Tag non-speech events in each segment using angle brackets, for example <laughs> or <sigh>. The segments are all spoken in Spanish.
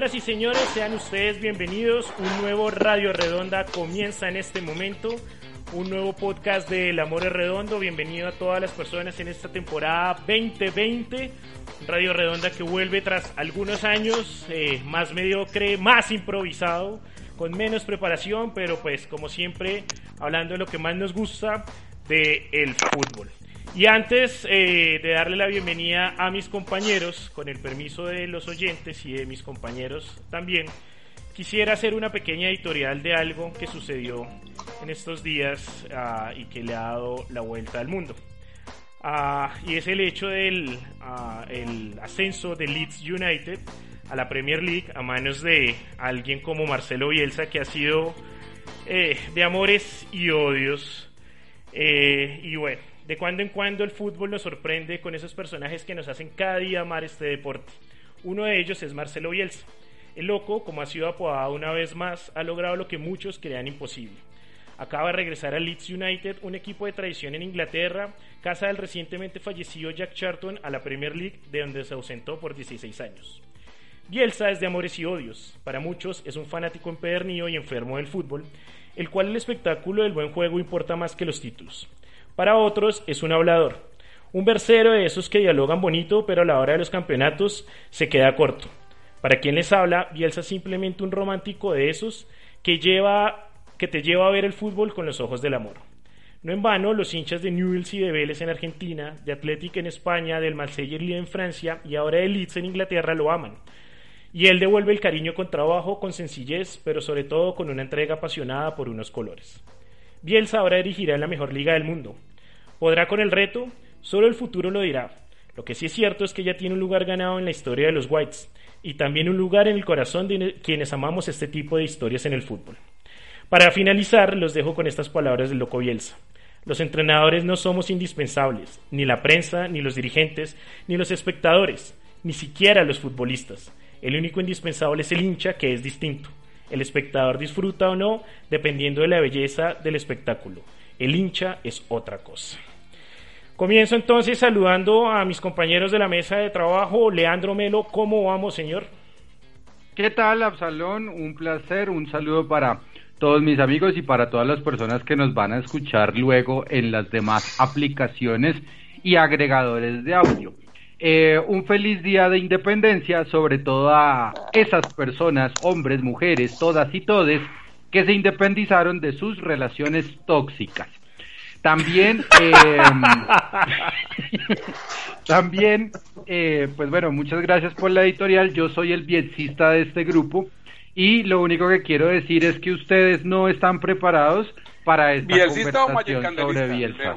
Señoras y señores, sean ustedes bienvenidos. Un nuevo Radio Redonda comienza en este momento. Un nuevo podcast de El Amor es Redondo. Bienvenido a todas las personas en esta temporada 2020. Radio Redonda que vuelve tras algunos años eh, más mediocre, más improvisado, con menos preparación, pero pues como siempre hablando de lo que más nos gusta, de el fútbol. Y antes eh, de darle la bienvenida a mis compañeros, con el permiso de los oyentes y de mis compañeros también, quisiera hacer una pequeña editorial de algo que sucedió en estos días ah, y que le ha dado la vuelta al mundo. Ah, y es el hecho del ah, ascenso de Leeds United a la Premier League a manos de alguien como Marcelo Bielsa, que ha sido eh, de amores y odios. Eh, y bueno, de cuando en cuando el fútbol nos sorprende con esos personajes que nos hacen cada día amar este deporte. Uno de ellos es Marcelo Bielsa. El loco, como ha sido apodado una vez más, ha logrado lo que muchos creían imposible. Acaba de regresar al Leeds United, un equipo de tradición en Inglaterra, casa del recientemente fallecido Jack Charlton a la Premier League, de donde se ausentó por 16 años. Bielsa es de amores y odios. Para muchos es un fanático empedernido y enfermo del fútbol, el cual el espectáculo del buen juego importa más que los títulos. Para otros es un hablador, un versero de esos que dialogan bonito, pero a la hora de los campeonatos se queda corto. Para quien les habla, Bielsa es simplemente un romántico de esos que, lleva, que te lleva a ver el fútbol con los ojos del amor. No en vano, los hinchas de Newell's y de Vélez en Argentina, de Athletic en España, del Marseille en Francia y ahora de Leeds en Inglaterra lo aman. Y él devuelve el cariño con trabajo, con sencillez, pero sobre todo con una entrega apasionada por unos colores. Bielsa ahora dirigirá en la mejor liga del mundo, ¿Podrá con el reto? Solo el futuro lo dirá. Lo que sí es cierto es que ya tiene un lugar ganado en la historia de los Whites y también un lugar en el corazón de quienes amamos este tipo de historias en el fútbol. Para finalizar, los dejo con estas palabras del loco Bielsa. Los entrenadores no somos indispensables, ni la prensa, ni los dirigentes, ni los espectadores, ni siquiera los futbolistas. El único indispensable es el hincha, que es distinto. El espectador disfruta o no, dependiendo de la belleza del espectáculo. El hincha es otra cosa. Comienzo entonces saludando a mis compañeros de la mesa de trabajo. Leandro Melo, ¿cómo vamos, señor? ¿Qué tal, Absalón? Un placer, un saludo para todos mis amigos y para todas las personas que nos van a escuchar luego en las demás aplicaciones y agregadores de audio. Eh, un feliz día de independencia, sobre todo a esas personas, hombres, mujeres, todas y todes, que se independizaron de sus relaciones tóxicas. También, em, <laughs> también, eh, pues bueno, muchas gracias por la editorial. Yo soy el bielcista de este grupo y lo único que quiero decir es que ustedes no están preparados para esta ¿Bielcista conversación o sobre Bielsa.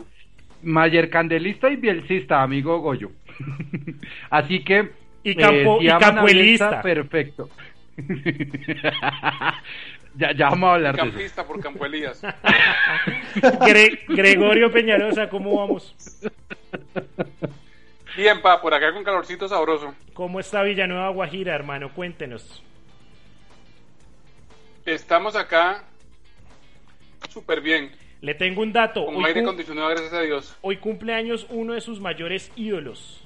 Mayer Candelista y Bielcista, amigo Goyo. <laughs> Así que y, campo, eh, y campuelista. perfecto. <laughs> Ya, ya vamos a hablar Campista de eso. por Campo Elías. <laughs> Gregorio Peñalosa, ¿cómo vamos? Bien, pa, por acá con calorcito sabroso. ¿Cómo está Villanueva Guajira, hermano? Cuéntenos. Estamos acá súper bien. Le tengo un dato. Con aire acondicionado, gracias a Dios. Hoy cumple años uno de sus mayores ídolos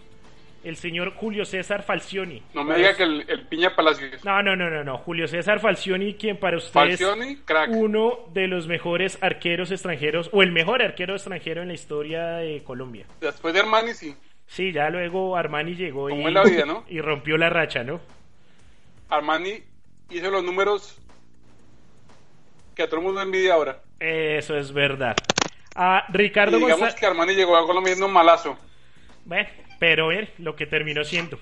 el señor Julio César Falcioni. No me diga que el, el, Piña Palacios. No, no, no, no, no. Julio César Falcioni, quien para ustedes Falcioni, crack. uno de los mejores arqueros extranjeros, o el mejor arquero extranjero en la historia de Colombia. Después de Armani, sí. Sí, ya luego Armani llegó y, la vida, ¿no? <laughs> y rompió la racha, ¿no? Armani hizo los números que a todo el mundo envidia ahora. Eso es verdad. A Ricardo y digamos González. que Armani llegó a Colombia siendo un malazo. Bueno, pero ver lo que terminó siendo.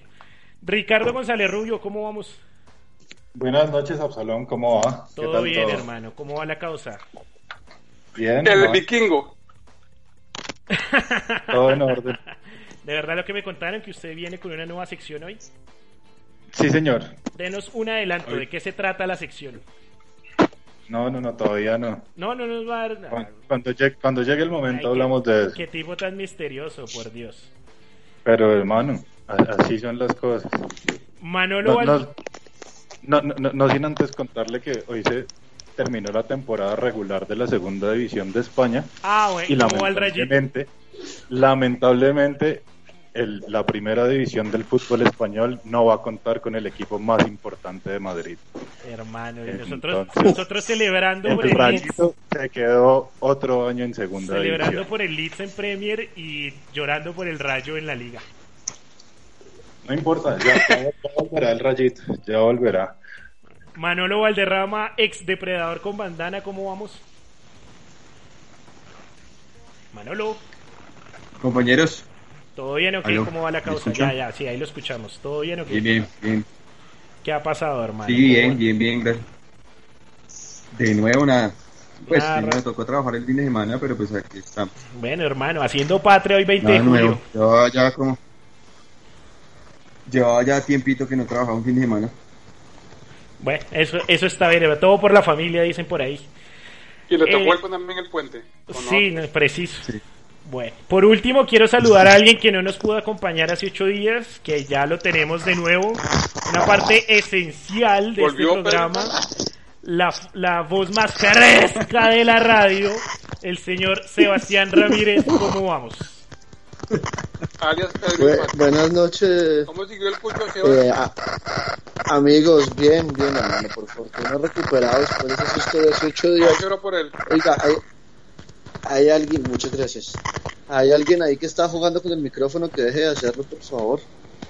Ricardo González Rubio, ¿cómo vamos? Buenas noches, Absalón, ¿cómo va? Todo tal bien, todo? hermano. ¿Cómo va la causa? Bien. El ¿no? vikingo. <laughs> Todo en orden. De verdad lo que me contaron que usted viene con una nueva sección hoy. Sí, señor. Denos un adelanto Hoy- de qué se trata la sección. No, no, no, todavía no. No, no nos va a dar nada. Cuando, cuando llegue, cuando llegue el momento Ay, qué- hablamos de eso. Qué tipo tan misterioso, por Dios. Pero, hermano, así son las cosas. Manolo No, Val- no, no, no, sin antes contarle que hoy se terminó la temporada regular de la segunda división de España Ah, bueno, y lamentablemente, lamentablemente el- la primera división del fútbol español no va a contar con el equipo más importante de Madrid. Hermano, y Entonces- nosotros, nosotros celebrando por El el Leeds, Rayito se quedó otro año en segunda celebrando división. por el Leeds en Premier y llorando por el Rayo en la liga. No importa, ya, ya volverá el Rayito, ya volverá. Manolo Valderrama, ex depredador con bandana, ¿cómo vamos? Manolo, Compañeros, ¿todo bien o qué? ¿Cómo va la ¿me causa? Ya, ya, sí, ahí lo escuchamos. ¿Todo bien o qué? bien, bien, bien. ¿Qué ha pasado, hermano? Sí, ¿Cómo bien, bien, bien, gracias. De nuevo, nada. Pues Nada, sí, me tocó trabajar el fin de semana, pero pues aquí estamos. Bueno, hermano, haciendo patria hoy 20 de Nada julio. nuevo. Llevaba ya como. Llevaba ya tiempito que no trabajaba un fin de semana. Bueno, eso, eso está bien, todo por la familia, dicen por ahí. Y le tocó Eh, el también el puente. ¿o no? Sí, no, preciso. Sí. Bueno, por último quiero saludar a alguien que no nos pudo acompañar hace ocho días, que ya lo tenemos de nuevo, una parte esencial de este programa, la, la voz más fresca de la radio, el señor Sebastián Ramírez, ¿cómo vamos? Buenas noches, ¿Cómo siguió el eh, a- amigos. Bien, bien, hermano. Por fortuna recuperado después de ese susto de hace ocho días. Yo lloro por él. Oiga, hay, hay alguien, muchas gracias. Hay alguien ahí que está jugando con el micrófono que deje de hacerlo, por favor.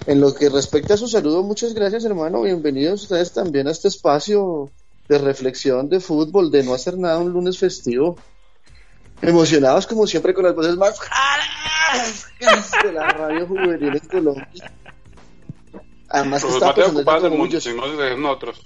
En lo que respecta a su saludo, muchas gracias, hermano. Bienvenidos ustedes también a este espacio de reflexión de fútbol, de no hacer nada un lunes festivo. Emocionados como siempre con las voces más de la radio juvenil en Colombia. Además que está pasando de nosotros.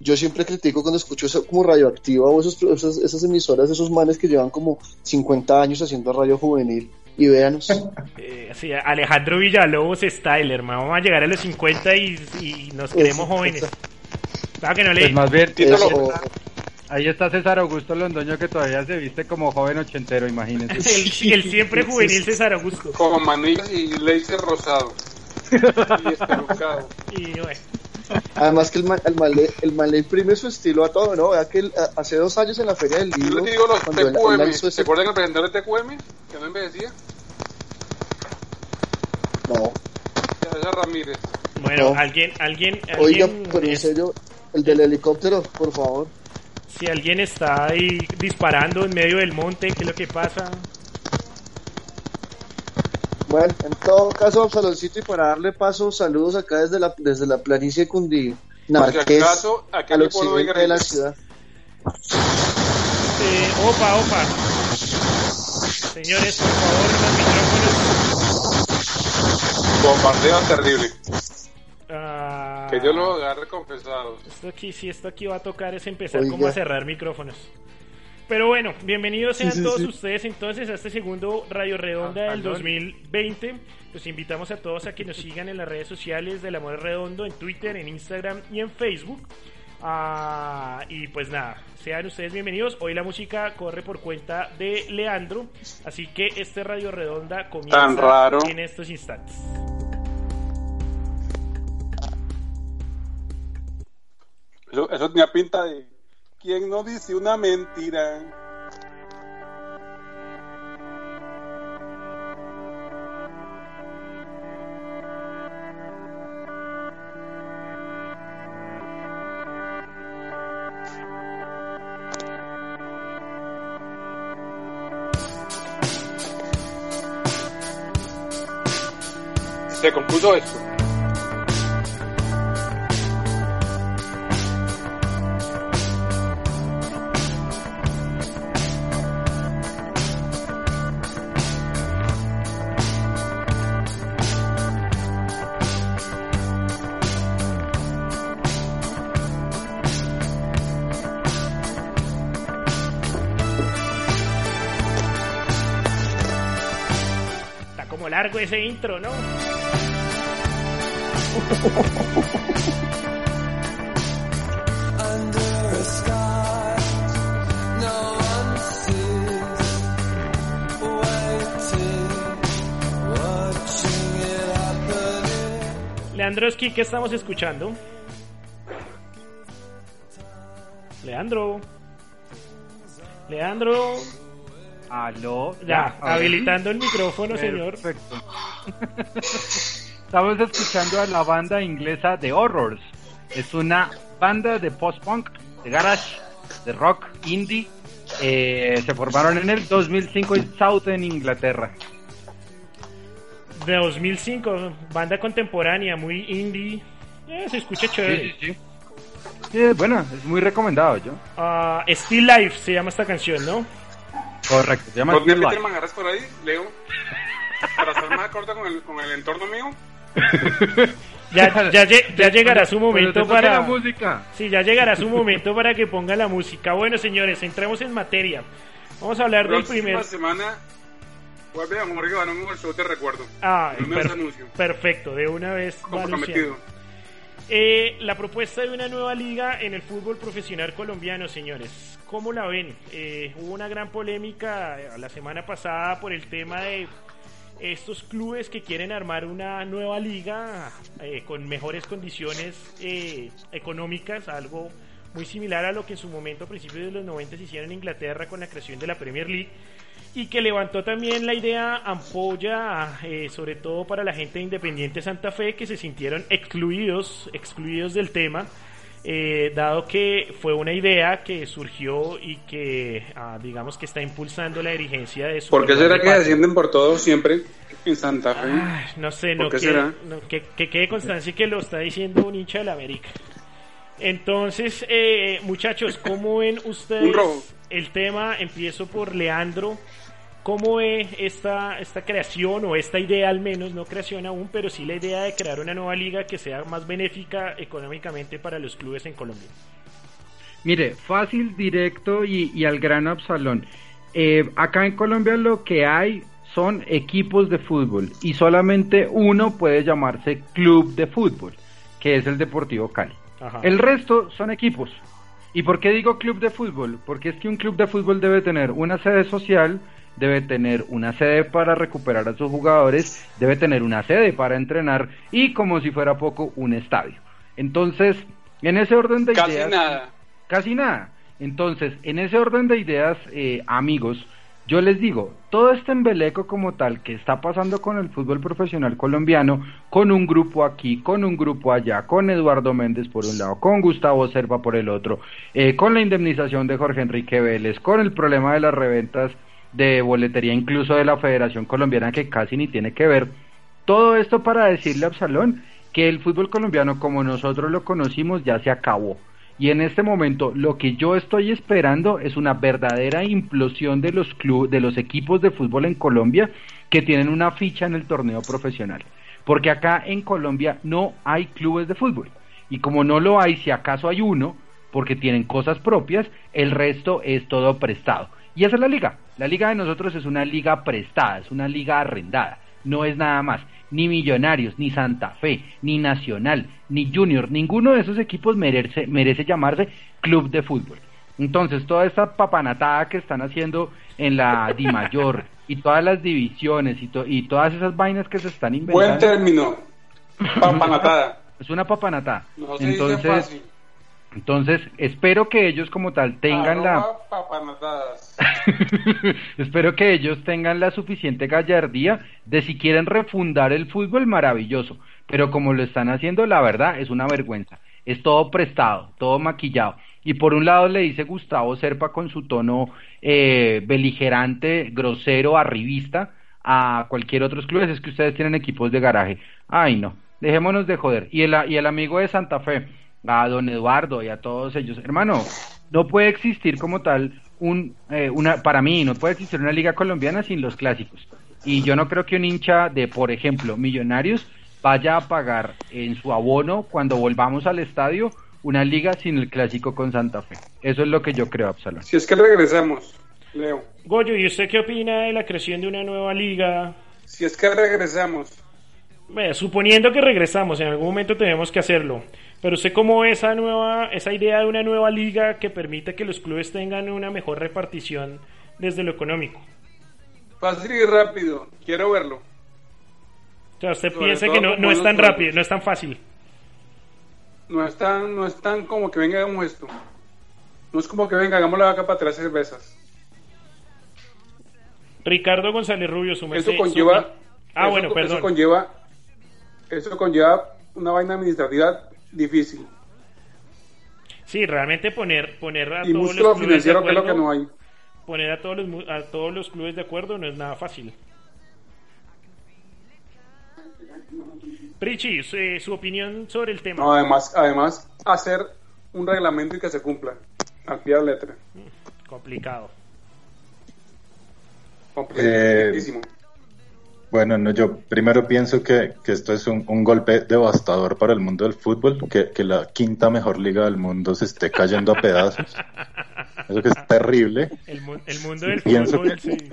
Yo siempre critico cuando escucho eso como radioactiva o esos, esas, esas emisoras, esos manes que llevan como 50 años haciendo radio juvenil. Y véanos. <laughs> Eh, sí, Alejandro Villalobos style, hermano, vamos a llegar a los 50 y, y nos queremos jóvenes. Claro que no le... Pues más bien, ahí está César Augusto Londoño que todavía se viste como joven ochentero, imagínense. El, el siempre juvenil César Augusto. Como manillas y laser rosado. y espelucado. Y bueno, Además que el el, man le, el man le imprime su estilo a todo, ¿no? Vea que a- hace dos años en la Feria del Yo Libro, les digo los cuando él- él TQM. lanzó ¿Se ese... acuerdan el presentador de TQM? Que no envejecía. No, César Ramírez. bueno, No. alguien, alguien, oiga, alguien, pero en serio, el del helicóptero, por favor. si alguien está ahí disparando en medio del monte, ¿qué es lo que pasa? Bueno, en todo caso, Absaloncito, y para darle paso, saludos acá desde la, desde la planicie Cundinamarqués, si acaso, aquí al le puedo de occidente de la ciudad. Eh, opa, opa. Señores, por favor, los micrófonos. Bombardeo terrible. Ah, Que Dios los agarre confesados. Esto aquí, sí, esto aquí va a tocar es empezar Oiga. como a cerrar micrófonos. Pero bueno, bienvenidos sean Sí, sí, todos sí. ustedes entonces a este segundo Radio Redonda Ah, del perdón. 2020. Los invitamos a todos a que nos sigan en las redes sociales del Amor Redondo, en Twitter, en Instagram y en Facebook. Ah, y pues nada, sean ustedes bienvenidos. Hoy la música corre por cuenta de Leandro, así que este Radio Redonda comienza Tan raro. en estos instantes. Eso, eso tenía pinta de. ¿Quién no dice una mentira? Se compuso esto. Largo ese intro, ¿no? Leandroski, ¿qué estamos escuchando? Leandro. Leandro. Aló. Ya. Habilitando el micrófono, señor. Perfecto. <laughs> Estamos escuchando a la banda inglesa The Horrors. Es una banda de post-punk, de garage, de rock, indie. Eh, se formaron en el 2005 en Southern Inglaterra. De 2005, banda contemporánea, muy indie. Eh, se escucha chévere. sí. Sí, es bueno, es muy recomendado yo. Ah, Still Life se llama esta canción, ¿no? Correcto, se llama ¿No Still me Life. Peter Mangaras por ahí, Leo? Para estar más corta con el, con el entorno mío. <laughs> Ya, ya, ya llegará su momento te para... la música. Sí, ya llegará su momento para que ponga la música. Bueno, señores, entremos en materia. Vamos a hablar del primer... semana vuelve a Jorge Barón el show te recuerdo. Ah, me per- anuncio. perfecto, de una vez va Comprometido. Eh, la propuesta de una nueva liga en el fútbol profesional colombiano, señores. ¿Cómo la ven? Eh, hubo una gran polémica eh, la semana pasada por el tema de estos clubes que quieren armar una nueva liga eh, con mejores condiciones eh, económicas, algo muy similar a lo que en su momento a principios de los 90 se hicieron en Inglaterra con la creación de la Premier League y que levantó también la idea ampolla, eh, sobre todo para la gente de Independiente Santa Fe, que se sintieron excluidos, excluidos del tema, eh, dado que fue una idea que surgió y que, ah, digamos, que está impulsando la dirigencia de su. ¿Por qué será que descienden por todo siempre en Santa Fe? No sé, ¿Por no, que, no, que, que quede constancia que lo está diciendo un hincha de la América. Entonces, eh, muchachos, ¿cómo ven ustedes el tema? Empiezo por Leandro. ¿Cómo ve esta, esta creación o esta idea al menos, no creación aún, pero sí la idea de crear una nueva liga que sea más benéfica económicamente para los clubes en Colombia? Mire, fácil, directo y, y al grano Absalón. Eh, acá en Colombia lo que hay son equipos de fútbol y solamente uno puede llamarse club de fútbol, que es el Deportivo Cali. Ajá. El resto son equipos. ¿Y por qué digo club de fútbol? Porque es que un club de fútbol debe tener una sede social, debe tener una sede para recuperar a sus jugadores, debe tener una sede para entrenar y como si fuera poco, un estadio. Entonces, en ese orden de Casi ideas... nada. Casi nada. Entonces, en ese orden de ideas, eh, amigos, yo les digo, todo este embeleco como tal que está pasando con el fútbol profesional colombiano, con un grupo aquí, con un grupo allá, con Eduardo Méndez por un lado, con Gustavo Serva por el otro, eh, con la indemnización de Jorge Enrique Vélez, con el problema de las reventas de boletería incluso de la Federación Colombiana que casi ni tiene que ver, todo esto para decirle a Absalón que el fútbol colombiano como nosotros lo conocimos ya se acabó. Y en este momento lo que yo estoy esperando es una verdadera implosión de los club, de los equipos de fútbol en Colombia que tienen una ficha en el torneo profesional. Porque acá en Colombia no hay clubes de fútbol. Y como no lo hay, si acaso hay uno, porque tienen cosas propias, el resto es todo prestado. Y esa es la liga. La liga de nosotros es una liga prestada, es una liga arrendada. No es nada más. Ni Millonarios, ni Santa Fe, ni Nacional, ni Junior, ninguno de esos equipos merece, merece llamarse club de fútbol. Entonces, toda esta papanatada que están haciendo en la <laughs> Di Mayor y todas las divisiones y, to- y todas esas vainas que se están Buen inventando, término. <laughs> Papanatada. es una papanatada. No se dice Entonces, fácil. Entonces, espero que ellos como tal tengan la... Arroba. <laughs> Espero que ellos tengan la suficiente gallardía de si quieren refundar el fútbol, maravilloso. Pero como lo están haciendo, la verdad es una vergüenza. Es todo prestado, todo maquillado. Y por un lado le dice Gustavo Serpa con su tono eh, beligerante, grosero, arribista a cualquier otros clubes, es que ustedes tienen equipos de garaje. Ay, no, dejémonos de joder. Y el, y el amigo de Santa Fe, a don Eduardo y a todos ellos, hermano, no puede existir como tal un, eh, una, para mí, no puede existir una liga colombiana sin los clásicos. Y yo no creo que un hincha de, por ejemplo, Millonarios vaya a pagar en su abono cuando volvamos al estadio una liga sin el clásico con Santa Fe. Eso es lo que yo creo, Absalón. Si es que regresamos, Leo. Goyo, ¿y usted qué opina de la creación de una nueva liga? Si es que regresamos. Bueno, suponiendo que regresamos, en algún momento tenemos que hacerlo. Pero usted cómo esa nueva, esa idea de una nueva liga que permite que los clubes tengan una mejor repartición desde lo económico. Fácil y rápido. Quiero verlo. O sea, usted Sobre piensa que no, no es tan rápido, no es tan fácil. No es tan, no es tan como que venga hagamos esto. No es como que venga, hagamos la vaca para tres cervezas. Ricardo González Rubio, su Eso conlleva. su- Ah, eso- bueno, Eso perdón. conlleva, eso conlleva una vaina administrativa difícil. Sí, realmente poner, poner a Y todos los clubes de financiero, que acuerdo, no hay. poner a todos los mu- a todos los clubes de acuerdo no es nada fácil. Prichi, su, eh, su opinión sobre el tema. No, además, además, hacer un reglamento y que se cumpla. Al pie de la letra. Complicado. Complicadísimo. Bueno, no, yo primero pienso que, que esto es un, un golpe devastador para el mundo del fútbol, que, que la quinta mejor liga del mundo se esté cayendo a pedazos. Eso que es terrible. El, mu- el mundo del Pienso fútbol, que- sí.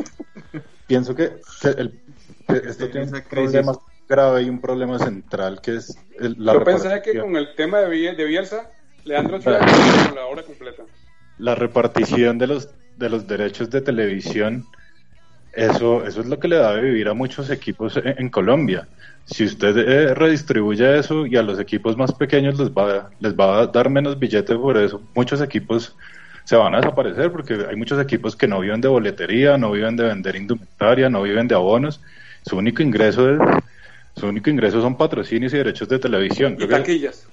Pienso que, que el- que esto tiene un problema grave y un problema central que es el- la Yo pensé que con el tema de, de Bielsa, Leandro Chávez con la obra completa. la repartición de los de los derechos de televisión eso eso es lo que le da de vivir a muchos equipos en, en Colombia si usted eh, redistribuye eso y a los equipos más pequeños les va les va a dar menos billetes por eso muchos equipos se van a desaparecer porque hay muchos equipos que no viven de boletería no viven de vender indumentaria no viven de abonos su único ingreso es su único ingreso son patrocinios y derechos de televisión Y taquillas.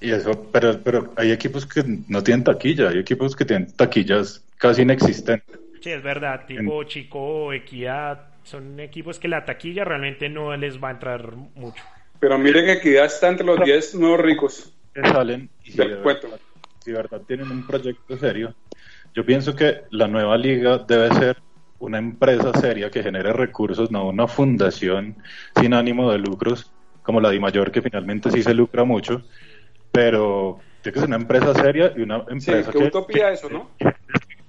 y eso, pero, pero hay equipos que no tienen taquilla, hay equipos que tienen taquillas casi inexistentes. Sí, es verdad, tipo Chico, Equidad, son equipos que la taquilla realmente no les va a entrar mucho. Pero mire que Equidad está entre los 10 nuevos ricos. Que salen y si Del de, cuento. verdad, si de verdad tienen un proyecto serio. Yo pienso que la nueva liga debe ser una empresa seria que genere recursos, no una fundación sin ánimo de lucros como la Di Mayor, que finalmente sí se lucra mucho, pero tiene que ser una empresa seria y una Sí, empresa qué que, utopía que- eso, ¿no?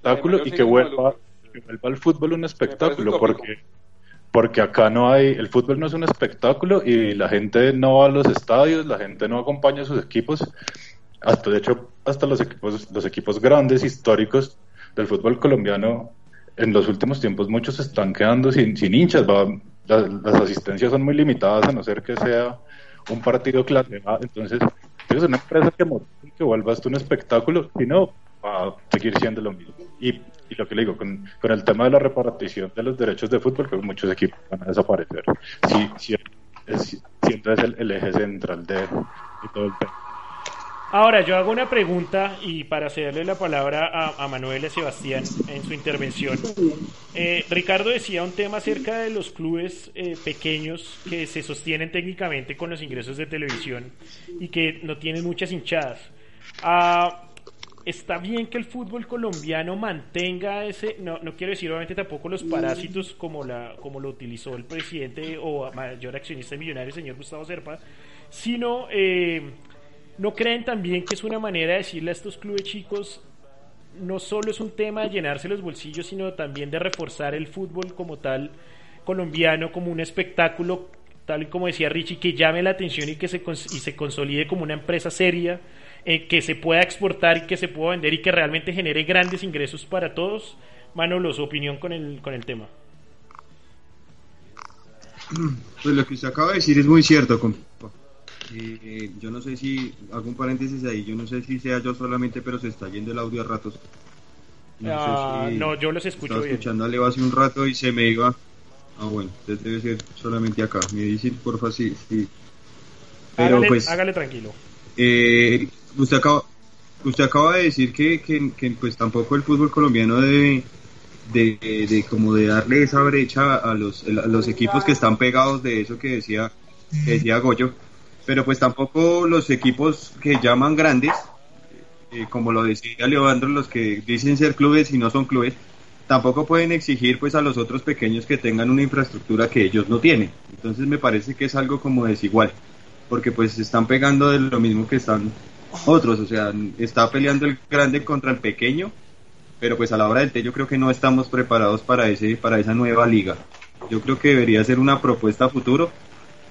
Espectáculo y que vuelva, que vuelva al fútbol un espectáculo, porque, porque acá no hay, el fútbol no es un espectáculo y la gente no va a los estadios, la gente no acompaña a sus equipos, hasta de hecho, hasta los equipos, los equipos grandes, históricos del fútbol colombiano, en los últimos tiempos muchos se están quedando sin, sin hinchas, va- la- las asistencias son muy limitadas a no ser que sea un partido clase A, entonces es una empresa que, que vuelva esto un espectáculo, si no, va a seguir siendo lo mismo. Y, y lo que le digo, con, con el tema de la repartición de los derechos de fútbol, que muchos equipos van a desaparecer. Sí, sí, es, es el, el eje central de, de todo el tema. Ahora, yo hago una pregunta y para cederle la palabra a, a Manuel y a Sebastián en su intervención. Eh, Ricardo decía un tema acerca de los clubes eh, pequeños que se sostienen técnicamente con los ingresos de televisión y que no tienen muchas hinchadas. Ah, está bien que el fútbol colombiano mantenga ese, no, no quiero decir obviamente tampoco los parásitos como, la, como lo utilizó el presidente o mayor accionista millonario, señor Gustavo Serpa, sino... Eh, ¿No creen también que es una manera de decirle a estos clubes chicos, no solo es un tema de llenarse los bolsillos, sino también de reforzar el fútbol como tal colombiano, como un espectáculo, tal y como decía Richie, que llame la atención y que se, y se consolide como una empresa seria, eh, que se pueda exportar y que se pueda vender y que realmente genere grandes ingresos para todos? Manolo, su opinión con el, con el tema. Pues lo que usted acaba de decir es muy cierto, compa. Eh, yo no sé si, un paréntesis ahí, yo no sé si sea yo solamente, pero se está yendo el audio a ratos. No, Ah, sé si- no, yo los escucho Estaba bien. escuchando a Leo hace un rato y se me iba. Ah, bueno, entonces debe ser solamente acá. Me dicen, porfa, sí. sí. Pero hágale, pues, hágale tranquilo. Eh, usted acaba usted acaba de decir que, que, que, pues tampoco el fútbol colombiano debe de, de como de darle esa brecha a los, a los equipos que están pegados de eso que decía que decía Goyo. Pero pues tampoco los equipos que llaman grandes eh, como lo decía Leandro los que dicen ser clubes y no son clubes tampoco pueden exigir pues a los otros pequeños que tengan una infraestructura que ellos no tienen. Entonces me parece que es algo como desigual porque pues están pegando de lo mismo que están otros, o sea, está peleando el grande contra el pequeño, pero pues a la hora del té yo creo que no estamos preparados para ese para esa nueva liga. Yo creo que debería ser una propuesta a futuro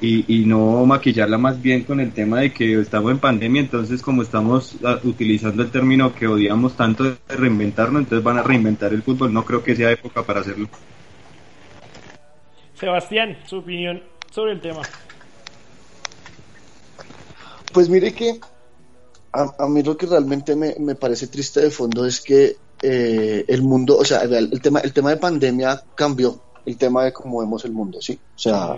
y, y no maquillarla más bien con el tema de que estamos en pandemia, entonces como estamos ah, utilizando el término que odiamos tanto de reinventarlo, entonces van a reinventar el fútbol, no creo que sea época para hacerlo. Sebastián, su opinión sobre el tema. Pues mire que a, a mí lo que realmente me, me parece triste de fondo es que eh, el mundo, o sea, el, el tema, el tema de pandemia cambió el tema de cómo vemos el mundo, ¿sí? O sea,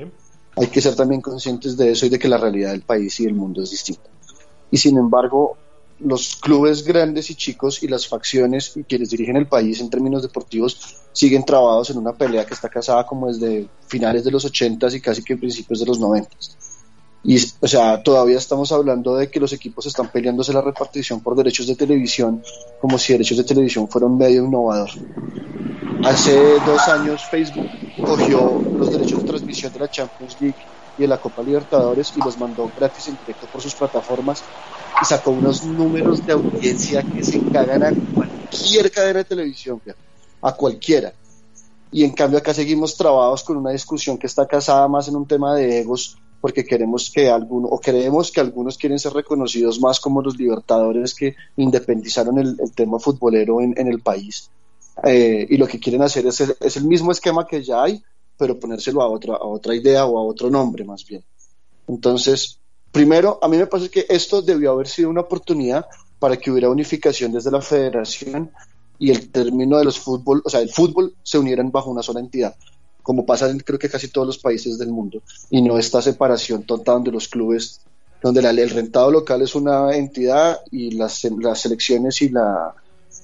hay que ser también conscientes de eso y de que la realidad del país y del mundo es distinta. Y sin embargo, los clubes grandes y chicos y las facciones y quienes dirigen el país en términos deportivos siguen trabados en una pelea que está casada como desde finales de los 80 y casi que principios de los 90 y, o sea, todavía estamos hablando de que los equipos están peleándose la repartición por derechos de televisión como si derechos de televisión fuera un medio innovador. Hace dos años Facebook cogió los derechos de transmisión de la Champions League y de la Copa Libertadores y los mandó gratis en directo por sus plataformas y sacó unos números de audiencia que se cagan a cualquier cadena de televisión, a cualquiera. Y en cambio acá seguimos trabados con una discusión que está casada más en un tema de egos porque queremos que algunos, o creemos que algunos quieren ser reconocidos más como los libertadores que independizaron el, tema futbolero en, el país. Eh, y lo que quieren hacer es, es, el mismo esquema que ya hay, pero ponérselo a otra, a otra idea o a otro nombre más bien. Entonces, primero, a mí me parece que esto debió haber sido una oportunidad para que hubiera unificación desde la federación y el término de los fútbol, o sea, el fútbol se unieran bajo una sola entidad como pasa en creo que casi todos los países del mundo, y no esta separación tonta donde los clubes, donde el rentado local es una entidad y las, las selecciones y la,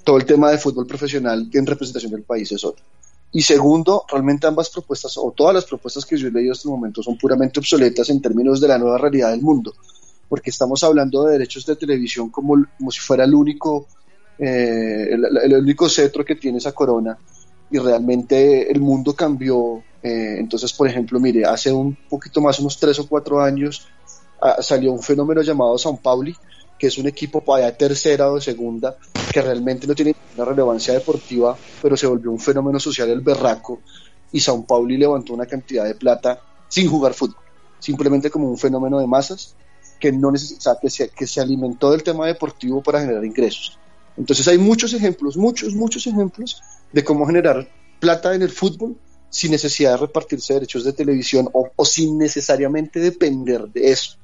todo el tema de fútbol profesional en representación del país es otro. Y segundo, realmente ambas propuestas, o todas las propuestas que yo he leído hasta el momento, son puramente obsoletas en términos de la nueva realidad del mundo, porque estamos hablando de derechos de televisión como, como si fuera el único, eh, el único cetro que tiene esa corona, y realmente el mundo cambió. Eh, entonces, por ejemplo, mire, hace un poquito más, unos tres o cuatro años, ah, salió un fenómeno llamado Sao Pauli, que es un equipo para tercera o segunda, que realmente no tiene una relevancia deportiva, pero se volvió un fenómeno social el berraco, y Sao Pauli levantó una cantidad de plata sin jugar fútbol, simplemente como un fenómeno de masas que no necesita, que se, que se alimentó del tema deportivo para generar ingresos. Entonces hay muchos ejemplos, muchos, muchos ejemplos de cómo generar plata en el fútbol sin necesidad de repartirse derechos de televisión o, sin necesariamente depender de eso.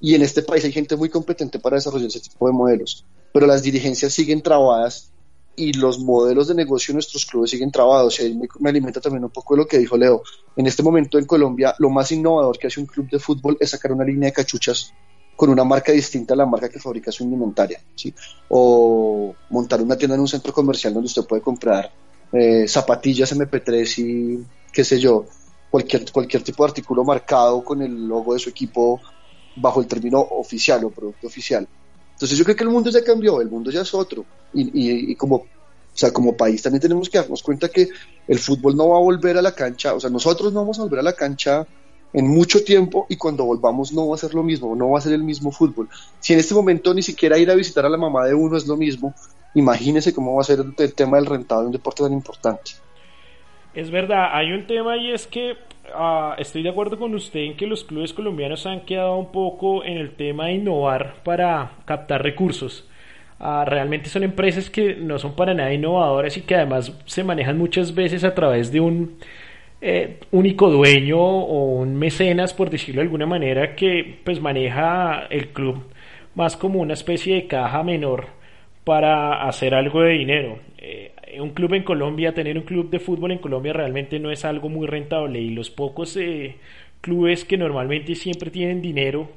Y en este país hay gente muy competente para desarrollar ese tipo de modelos, pero las dirigencias siguen trabadas y los modelos de negocio de nuestros clubes siguen trabados. Y ahí me, alimenta también un poco de lo que dijo Leo. En este momento en Colombia, lo más innovador que hace un club de fútbol es sacar una línea de cachuchas con una marca distinta a la marca que fabrica su indumentaria, ¿sí? O montar una tienda en un centro comercial donde usted puede comprar eh, zapatillas MP3 y qué sé yo, cualquier, cualquier tipo de artículo marcado con el logo de su equipo bajo el término oficial o producto oficial. Entonces yo creo que el mundo ya cambió, el mundo ya es otro. Y, y, como, o sea, como país también tenemos que darnos cuenta que el fútbol no va a volver a la cancha, o sea, nosotros no vamos a volver a la cancha en mucho tiempo y cuando volvamos no va a ser lo mismo, no va a ser el mismo fútbol. Si en este momento ni siquiera ir a visitar a la mamá de uno es lo mismo, imagínese cómo va a ser el, tema del rentado de un deporte tan importante. Es verdad, hay un tema y es que ah, estoy de acuerdo con usted en que los clubes colombianos han quedado un poco en el tema de innovar para captar recursos. Ah, realmente son empresas que no son para nada innovadoras y que además se manejan muchas veces a través de un eh, único dueño o un mecenas, por decirlo de alguna manera, que pues maneja el club más como una especie de caja menor para hacer algo de dinero. Eh, un club en Colombia, tener un club de fútbol en Colombia realmente no es algo muy rentable y los pocos eh, clubes que normalmente siempre tienen dinero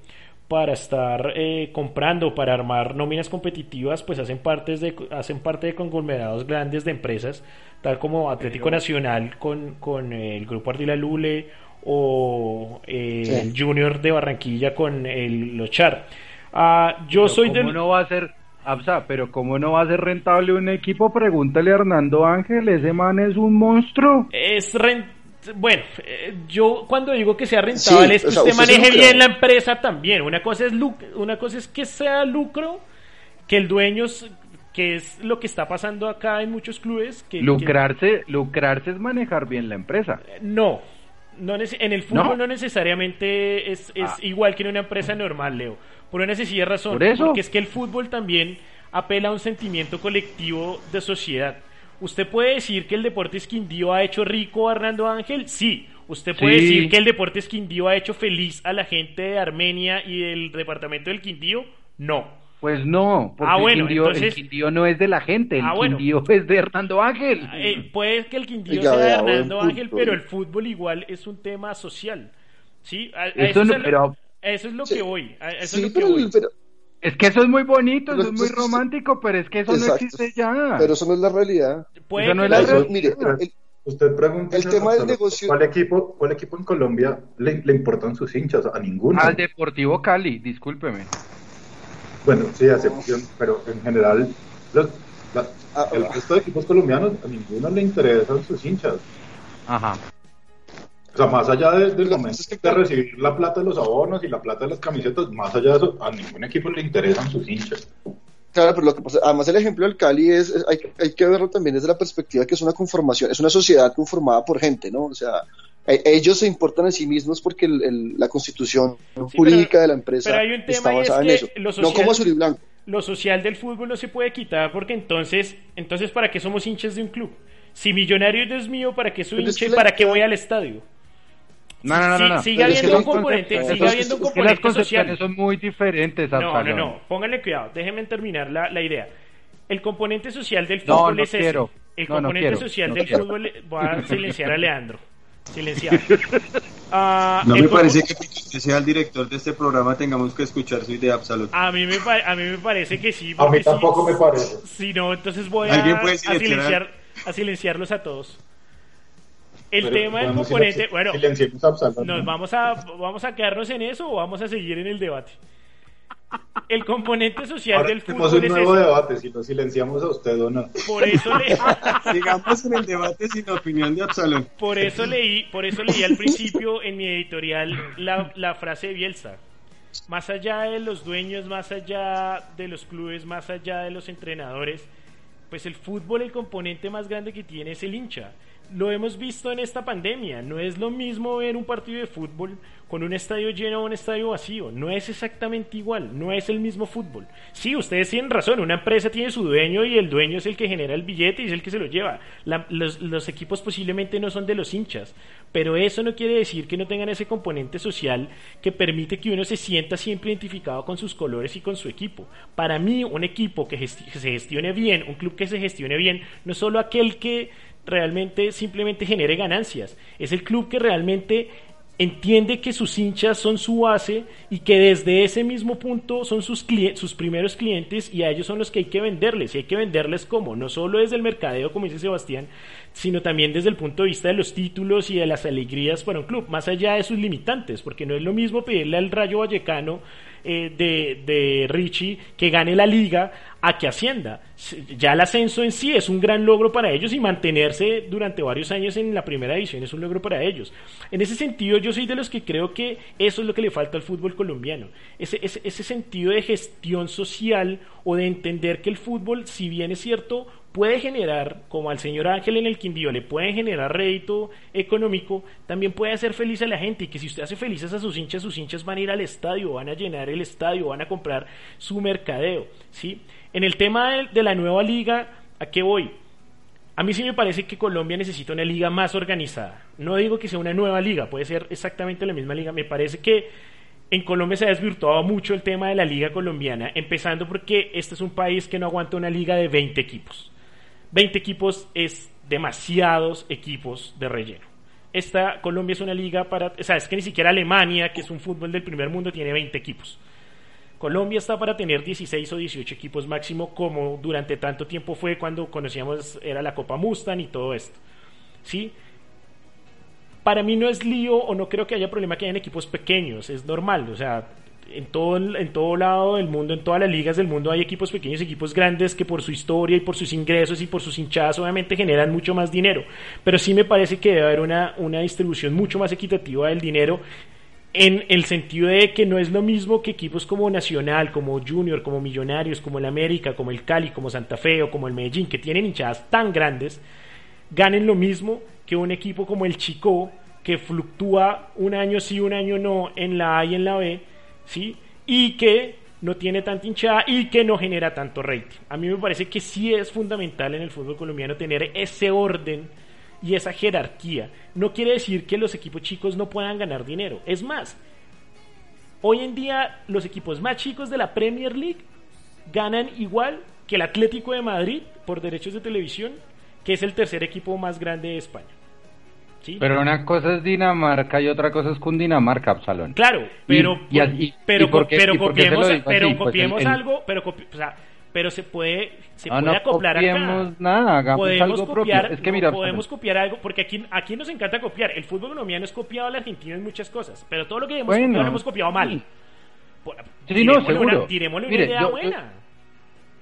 para estar eh, comprando, para armar nóminas competitivas, pues hacen, partes de, hacen parte de conglomerados grandes de empresas, tal como Atlético Nacional con, con el Grupo Ardila Lule o eh, el Junior de Barranquilla con el Los Char. Ah, yo soy ¿cómo no va a ser, Absa, pero cómo no va a ser rentable un equipo? Pregúntale a Hernando Ángel, ese man es un monstruo. Es rentable bueno, eh, yo cuando digo que sea rentable es que usted, maneje bien la empresa también. Una cosa es una cosa es que sea lucro, que el dueño que es lo que está pasando acá en muchos clubes que lucrarse lucrarse es manejar bien la empresa. No. No en el fútbol no, necesariamente es, es ah. igual que en una empresa normal, Leo. Por una sencilla razón, ¿Por eso? porque es que el fútbol también apela a un sentimiento colectivo de sociedad. ¿Usted puede decir que el Deportes Quindío ha hecho rico a Hernando Ángel? Sí. ¿Usted puede decir que el Deportes Quindío ha hecho feliz a la gente de Armenia y del departamento del Quindío? No. Pues no, porque Ah, bueno, el, Quindío, el entonces- Quindío no es de la gente, el Ah, bueno. Quindío es de Hernando Ángel. Eh, puede que el Quindío Oiga, sea de Hernando punto. Ángel, pero el fútbol igual es un tema social. ¿Sí? A- a Eso es no, lo- pero- a eso es lo Sí. que voy. a Eso Sí, es lo que pero, voy. pero, Es que eso es muy bonito, eso es muy romántico, pero es que eso no existe ya. pero eso no es la realidad. Puede eso no que es la la- Eso, realidad. mire, el- Usted pregunta El tema del negocio- ¿cuál equipo, cuál equipo en Colombia le, le importan sus hinchas? A ninguno. Al Deportivo Cali, discúlpeme. Bueno, sí, excepción, pero en general, los, la- Ah, el ah. resto de equipos colombianos, a ninguno le interesan sus hinchas. Ajá. O sea, más allá de- del momento pasa es que- de recibir la plata de los abonos y la plata de las camisetas, más allá de eso, a ningún equipo le interesan sus hinchas. Claro, pero lo que pasa, además el ejemplo del Cali es, es- hay, hay que verlo también desde la perspectiva que es una conformación, es una sociedad conformada por gente, ¿no? O sea, e- ellos se importan a sí mismos porque el- el- la constitución jurídica pero- de la empresa pero hay un tema está es basada en que eso, no como azul y blanco. lo social del fútbol no se puede quitar porque entonces, entonces ¿para qué somos hinchas de un club? Si Millonarios es mío, ¿para qué soy Pero hincha y para qué voy al estadio? No, no, no, Sí, no. no. sigue habiendo un componente, sigue habiendo un es Es que las componente social. son muy diferentes, No, no, no, pónganle cuidado, déjenme terminar la, la idea. El componente social del fútbol no es quiero. ese. El No, no componente quiero, social no del quiero. fútbol, voy a silenciar a Leandro. Silenciar. <laughs> Ah, No me parece que porque sea el director de este programa tengamos que escuchar su idea, Absalón. A mí, me pa- a mí me parece que sí. A mí tampoco sí- me parece. Si no, entonces voy ¿Alguien a, silenciar, a silenciarlos a todos. El Pero, tema del componente, bueno, nos ¿no? vamos a vamos a quedarnos en eso o vamos a seguir en el debate. El componente social Ahora del tenemos fútbol un es nuevo debate, si lo silenciamos a usted o no. Por eso le, <laughs> Sigamos en el debate sin opinión de Absalón. por eso leí, por eso leí al principio en mi editorial la, la frase de Bielsa. Más allá de los dueños, más allá de los clubes, más allá de los entrenadores, pues el fútbol el componente más grande que tiene es el hincha. Lo hemos visto en esta pandemia. No es lo mismo ver un partido de fútbol con un estadio lleno o un estadio vacío. No es exactamente igual. No es el mismo fútbol. Sí, ustedes tienen razón. Una empresa tiene su dueño y el dueño es el que genera el billete y es el que se lo lleva. La- los, equipos posiblemente no son de los hinchas. Pero eso no quiere decir que no tengan ese componente social que permite que uno se sienta siempre identificado con sus colores y con su equipo. Para mí, un equipo que, que se gestione bien, un club que se gestione bien, no solo aquel que realmente simplemente genere ganancias, es el club que realmente entiende que sus hinchas son su base y que desde ese mismo punto son sus, sus primeros clientes y a ellos son los que hay que venderles. Y hay que venderles como, no solo desde el mercadeo, como dice Sebastián, sino también desde el punto de vista de los títulos y de las alegrías para un club, más allá de sus limitantes, porque no es lo mismo pedirle al Rayo Vallecano eh, de, de Richie que gane la liga a que ascienda. Ya el ascenso en sí es un gran logro para ellos y mantenerse durante varios años en la primera división es un logro para ellos. En ese sentido, yo soy de los que creo que eso es lo que le falta al fútbol colombiano. Ese, ese, ese sentido de gestión social o de entender que el fútbol, si bien es cierto, puede generar, como al señor Ángel en el Quindío, le puede generar rédito económico, también puede hacer feliz a la gente y que si usted hace felices a sus hinchas, sus hinchas van a ir al estadio, van a llenar el estadio, van a comprar su mercadeo, ¿sí? En el tema de, de la nueva liga, ¿a qué voy? A mí sí me parece que Colombia necesita una liga más organizada. No digo que sea una nueva liga, puede ser exactamente la misma liga. Me parece que en Colombia se ha desvirtuado mucho el tema de la liga colombiana, empezando porque este es un país que no aguanta una liga de 20 equipos. 20 equipos es demasiados equipos de relleno. Esta Colombia es una liga para, o sea, es que ni siquiera Alemania, que es un fútbol del primer mundo, tiene 20 equipos. Colombia está para tener 16 o 18 equipos máximo, como durante tanto tiempo fue cuando conocíamos, era la Copa Mustang y todo esto. ¿Sí? Para mí no es lío o no creo que haya problema que hayan equipos pequeños, es normal, o sea, en todo, en todo lado del mundo, en todas las ligas del mundo hay equipos pequeños, equipos grandes que por su historia y por sus ingresos y por sus hinchadas obviamente generan mucho más dinero. Pero sí me parece que debe haber una, una distribución mucho más equitativa del dinero en el sentido de que no es lo mismo que equipos como Nacional, como Junior, como Millonarios, como el América, como el Cali, como Santa Fe o como el Medellín, que tienen hinchadas tan grandes, ganen lo mismo que un equipo como el Chico, que fluctúa un año sí, un año no en la A y en la B, ¿sí? Y que no tiene tanta hinchada y que no genera tanto rating. A mí me parece que sí es fundamental en el fútbol colombiano tener ese orden y esa jerarquía. No quiere decir que los equipos chicos no puedan ganar dinero. Es más, hoy en día los equipos más chicos de la Premier League ganan igual que el Atlético de Madrid por derechos de televisión, que es el tercer equipo más grande de España. ¿Sí? Pero una cosa es Dinamarca y otra cosa es Cundinamarca, Absalón. Claro, pero Y- y así- pero, ¿y por qué- pero copiemos, pero así? Pues copiemos el- algo, pero copi- o sea, pero se puede se No, puede no acoplar acá. nada, hagamos podemos algo propio. copiar, Es que mira, podemos copiar algo porque aquí aquí nos encanta copiar. El fútbol colombiano es copiado al argentino en muchas cosas, pero todo lo que hemos Bueno. copiado lo hemos copiado mal. Sí, no, seguro. Una, una Mire, idea yo- yo- buena.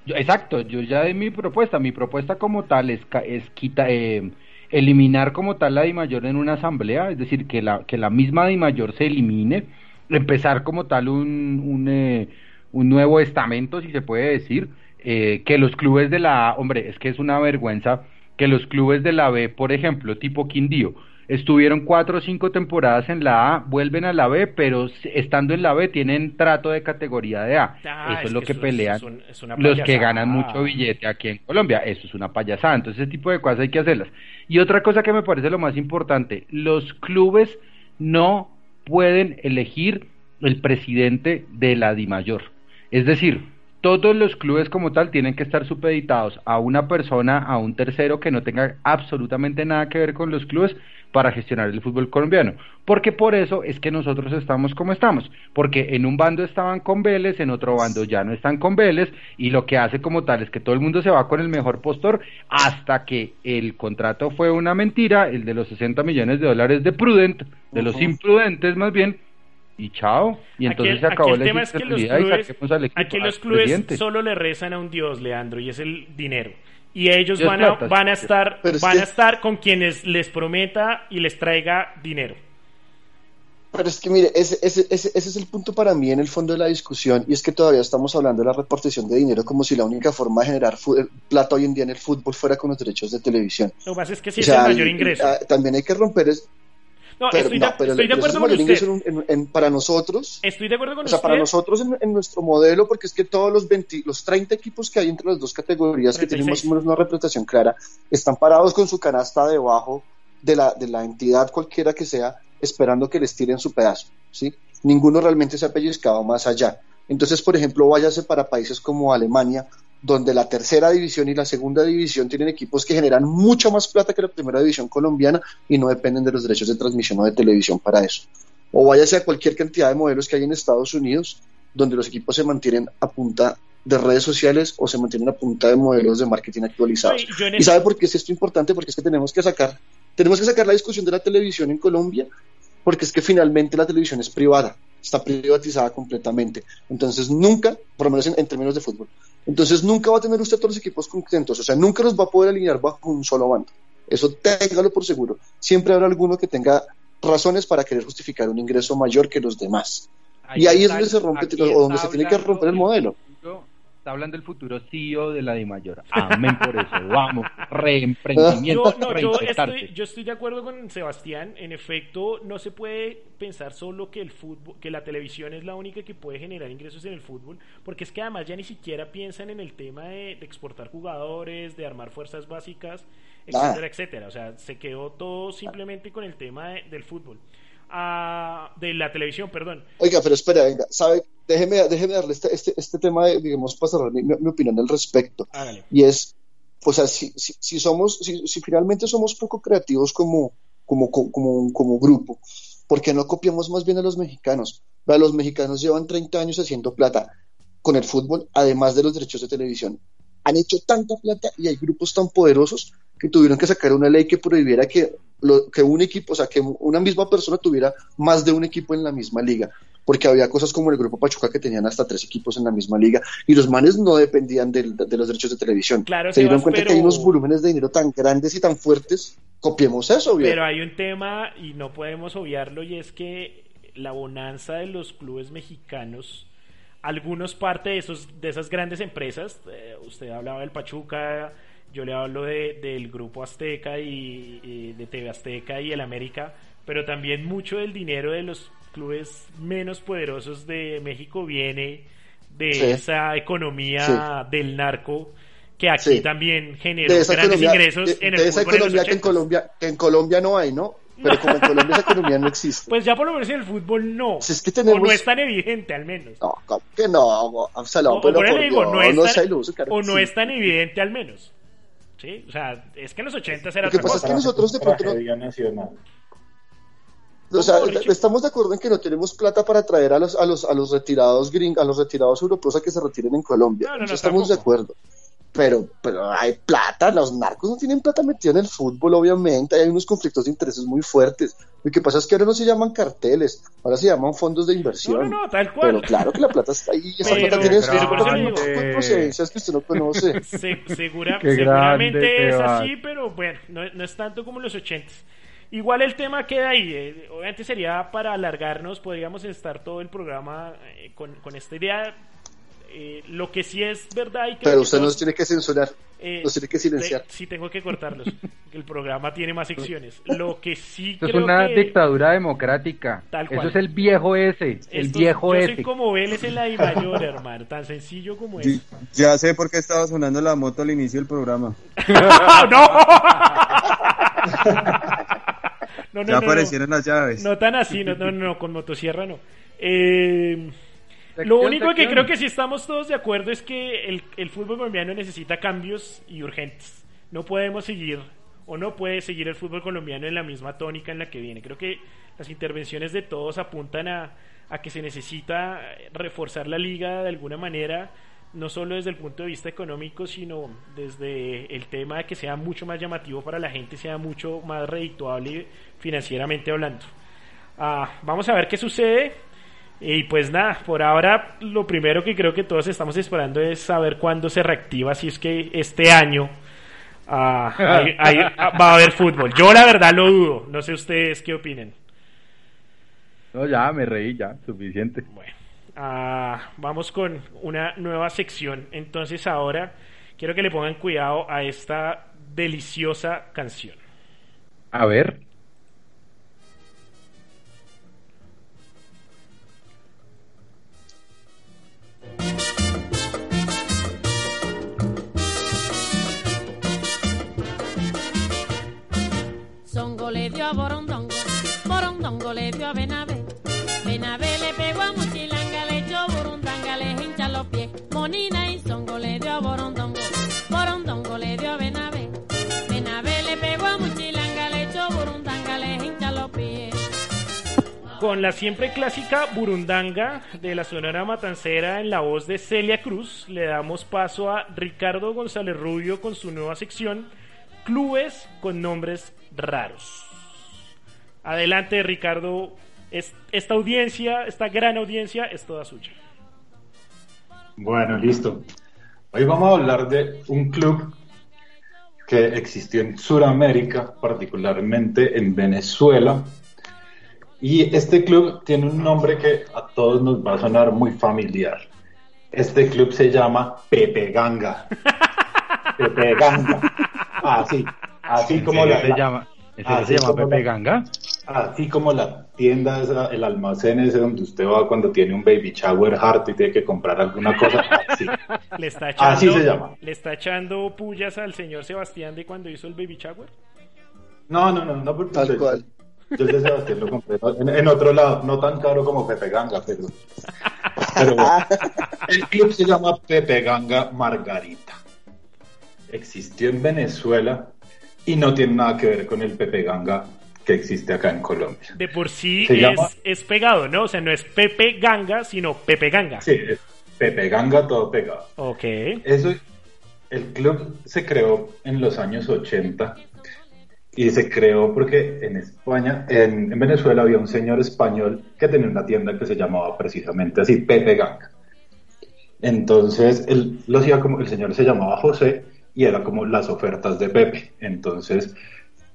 Yo- exacto, yo ya di mi propuesta. Mi propuesta como tal es, es quita, eh, eliminar como tal la DIMAYOR en una asamblea, es decir, que la, que la misma DIMAYOR se elimine, empezar como tal un, un, eh, un nuevo estamento, si se puede decir, eh, que los clubes de la A, hombre, es que es una vergüenza que los clubes de la B, por ejemplo, tipo Quindío, estuvieron cuatro o cinco temporadas en la A, vuelven a la B, pero estando en la B tienen trato de categoría de A. Ah, eso es lo que pelean es un- es una los que ganan mucho billete aquí en Colombia. Eso es una payasada. Entonces, ese tipo de cosas hay que hacerlas. Y otra cosa que me parece lo más importante, los clubes no pueden elegir el presidente de la DIMAYOR. Es decir, todos los clubes como tal tienen que estar supeditados a una persona, a un tercero que no tenga absolutamente nada que ver con los clubes para gestionar el fútbol colombiano. Porque por eso es que nosotros estamos como estamos. Porque en un bando estaban con Vélez, en otro bando ya no están con Vélez, y lo que hace como tal es que todo el mundo se va con el mejor postor hasta que el contrato fue una mentira, el de los 60 millones de dólares de Prudent, de los imprudentes más bien, y chao. Y entonces Aquí- se acabó la tema es que los clubes, saquemos al equipo, aquí al los clubes presidente. solo le rezan a un dios, Leandro, y es el dinero. Y ellos van a, van estar Pero es van que- a estar con quienes les prometa y les traiga dinero. Pero es que mire, ese, ese, ese, ese es el punto para mí en el fondo de la discusión y es que todavía estamos hablando de la repartición de dinero como si la única forma de generar fu- plata hoy en día en el fútbol fuera con los derechos de televisión. Lo que pasa es que sí O es el mayor y- ingreso. ah, también hay que romper es, No, pero, estoy, no, de, pero estoy de pero ese acuerdo con usted. ingreso en- en- en- para nosotros. Estoy de acuerdo con O sea, usted. para nosotros en, nuestro modelo, porque es que todos los 20, los 30 equipos que hay entre las dos categorías que tienen más 36. o menos una representación clara, están parados con su canasta debajo de la, de la entidad cualquiera que sea, esperando que les tiren su pedazo, ¿sí? Ninguno realmente se ha pellizcado más allá. Entonces, por ejemplo, váyase para países como Alemania, donde la tercera división y la segunda división tienen equipos que generan mucha más plata que la primera división colombiana y no dependen de los derechos de transmisión o de televisión para eso. O váyase a cualquier cantidad de modelos que hay en Estados Unidos, donde los equipos se mantienen a punta de redes sociales o se mantienen a punta de modelos de marketing actualizados. Y yo en ¿Y el- sabe por qué es esto importante? Porque es que tenemos que sacar, tenemos que sacar la discusión de la televisión en Colombia, porque es que finalmente la televisión es privada, está privatizada completamente. Entonces nunca, por lo menos en, en términos de fútbol, entonces nunca va a tener usted todos los equipos contentos, o sea, nunca los va a poder alinear bajo un solo bando. Eso téngalo por seguro. Siempre habrá alguno que tenga razones para querer justificar un ingreso mayor que los demás. y ahí es donde se rompe, o donde se tiene que romper el modelo. Está hablando el futuro CEO de la DIMAYOR. Amén por eso. Vamos. Reemprendimiento. Yo, no, yo, estoy, yo estoy de acuerdo con Sebastián. En efecto, no se puede pensar solo que el fútbol, que la televisión es la única que puede generar ingresos en el fútbol, porque es que además ya ni siquiera piensan en el tema de, de exportar jugadores, de armar fuerzas básicas, etcétera, etcétera. O sea, se quedó todo simplemente con el tema de- del fútbol. Ah, de la televisión, perdón. Oiga, pero espera, venga, sabe, déjeme, déjeme darle este, este, este tema, de, digamos, para cerrar mi, mi opinión al respecto. Hágale. Y es, o sea, si, si, si somos, si, si finalmente somos poco creativos como, como, como, como, como grupo, ¿por qué no copiamos más bien a los mexicanos? Vea, los mexicanos llevan 30 años haciendo plata con el fútbol, además de los derechos de televisión. Han hecho tanta plata y hay grupos tan poderosos que tuvieron que sacar una ley que prohibiera que, lo, que un equipo, o sea, que una misma persona tuviera más de un equipo en la misma liga, porque había cosas como el Grupo Pachuca que tenían hasta tres equipos en la misma liga y los manes no dependían del- de, los derechos de televisión. Claro, Se dieron cuenta que hay unos volúmenes de dinero tan grandes y tan fuertes, copiemos eso, viejo. Pero hay un tema y no podemos obviarlo y es que la bonanza de los clubes mexicanos, algunos parte de esos de esas grandes empresas, eh, usted hablaba del Pachuca, yo le hablo de, del grupo Azteca y, y de TV Azteca y el América, pero también mucho del dinero de los clubes menos poderosos de México viene de Sí. esa economía del narco que aquí Sí. también generó de esa grandes economía, ingresos de, en de el esa fútbol en los economía que en 80s. Colombia, que en Colombia no hay, ¿no? Pero como en Colombia esa economía no existe. Pues ya por lo menos en el fútbol no. Pues es que tenemos- O no es tan evidente al menos. No, ¿cómo que no, Absalón, O- pero por eso por digo, Dios, no es no tan- sea iluso, claro o no es tan evidente al menos. ¿Sí? O sea, es que en los 80 era Lo que otra pasa es que nosotros de pronto no-. O sea, ¿Cómo, Richie? estamos de acuerdo en que no tenemos plata para traer a los, a los, a los retirados gring, a los retirados europeos a que se retiren en Colombia. No, no, no, Eso estamos de acuerdo. Pero, pero hay plata, los narcos no tienen plata metida en el fútbol, obviamente, hay unos conflictos de intereses muy fuertes. Lo que pasa es que ahora no se llaman carteles, ahora se llaman fondos de No, inversión. no, no, tal cual. Pero claro que la plata está ahí, esa Pero- plata tiene tiene procedencias que usted no conoce. <laughs> Se- segura- seguramente es así, pero bueno, no, no es tanto como los 80. Igual el tema queda ahí. eh, obviamente sería para alargarnos, podríamos estar todo el programa eh, con, con esta idea. Eh, lo que sí es verdad y Pero usted todos- nos tiene que censurar, eh, nos tiene que silenciar. sí, tengo que cortarlos. <laughs> el programa tiene más secciones. Lo que sí Esto es creo una que... dictadura democrática. Tal cual. Eso es el viejo ese, el esto- viejo yo ese. soy como Vélez en la I mayor, hermano. Tan sencillo como es. Ya sé por qué estaba sonando la moto al inicio del programa. <laughs> ¡No! <laughs> No, no, Ya no, no. aparecieron las llaves. No tan así, no, no, no, con motosierra no. Eh, lo Sección, único que creo que sí estamos todos de acuerdo es que el, el fútbol colombiano necesita cambios y urgentes. No podemos seguir o no puede seguir el fútbol colombiano en la misma tónica en la que viene. Creo que las intervenciones de todos apuntan a, a que se necesita reforzar la liga de alguna manera, no solo desde el punto de vista económico, sino desde el tema de que sea mucho más llamativo para la gente, sea mucho más redituable financieramente hablando. Ah, vamos a ver qué sucede. Y pues nada, por ahora lo primero que creo que todos estamos esperando es saber cuándo se reactiva, si es que este año ah, <laughs> hay- hay- va a haber fútbol. Yo la verdad lo dudo, no sé ustedes qué opinen. No, ya, me reí, ya, suficiente. Bueno, ah, vamos con una nueva sección. Entonces ahora quiero que le pongan cuidado a esta deliciosa canción. A ver. Borondongo le dio a Benavé. Benavé le pegó a Muchilanga, le echó Burundanga, le hincha los pies. Monina y Zongo le dio a Borondongo, Borondongo le dio a Benavé. Benavé le pegó a Muchilanga, le echó Burundanga, le hincha los pies. Con la siempre clásica Burundanga de la Sonora Matancera en la voz de Celia Cruz, le damos paso a Ricardo González Rubio con su nueva sección Clubes con nombres raros. Adelante Ricardo, Es- esta audiencia, esta gran audiencia es toda suya. Bueno, listo. Hoy vamos a hablar de un club que existió en Sudamérica, particularmente en Venezuela. Y este club tiene un nombre que a todos nos va a sonar muy familiar. Este club se llama Pepe Ganga. <laughs> Pepe Ganga. Así, así como ¿Ese la, se llama, ese así se llama como Pepe Ganga? Así como la tienda, el almacén ese donde usted va cuando tiene un baby shower harto y tiene que comprar alguna cosa. <laughs> Así. Le está echando, Así se llama. Le está echando pullas al señor Sebastián de cuando hizo el baby shower. No, no, no, no. porque Tal yo- cual. Yo el de Sebastián lo compré en, en otro lado, no tan caro como Pepe Ganga, pero, pero bueno. <laughs> El club se llama Pepe Ganga Margarita. Existió en Venezuela y no tiene nada que ver con el Pepe Ganga que existe acá en Colombia. De por sí es, llama- es pegado, ¿no? O sea, no es Pepe Ganga, sino Pepe Ganga. Sí, es Pepe Ganga todo pegado. Ok. Eso, el club se creó en los años 80 y se creó porque en España, en, en Venezuela había un señor español que tenía una tienda que se llamaba precisamente así, Pepe Ganga. Entonces, él lo hacía como, el señor se llamaba José y era como las ofertas de Pepe. Entonces,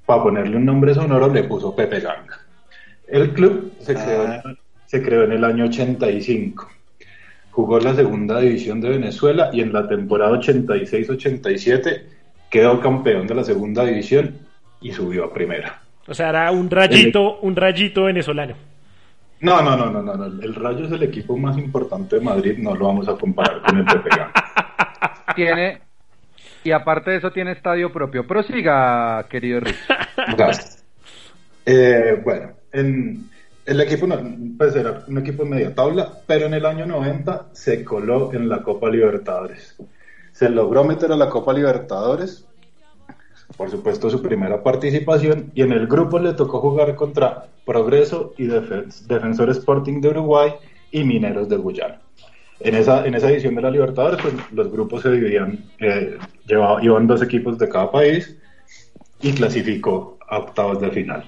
para ponerle un nombre sonoro le puso Pepe Ganga. El club se creó, en- se creó en el año 85. Jugó la segunda división de Venezuela y en la temporada 86-87 quedó campeón de la segunda división y subió a primera. O sea, era un rayito, un rayito venezolano. No, no, no, no, no, no. El Rayo es el equipo más importante de Madrid, no lo vamos a comparar con el Pepe Ganga. <laughs> Tiene, y aparte de eso tiene estadio propio. Prosiga, querido Rick. <laughs> Gracias. Eh, bueno, en, el equipo no, pues era un equipo media tabla, pero en el año 90 se coló en la Copa Libertadores. Se logró meter a la Copa Libertadores, por supuesto su primera participación, y en el grupo le tocó jugar contra Progreso y Defen- Defensor Sporting de Uruguay y Mineros de Guyana. En esa, en esa edición de la Libertadores, pues, los grupos se dividían, eh, llevaba- iban dos equipos de cada país y clasificó a octavos de final.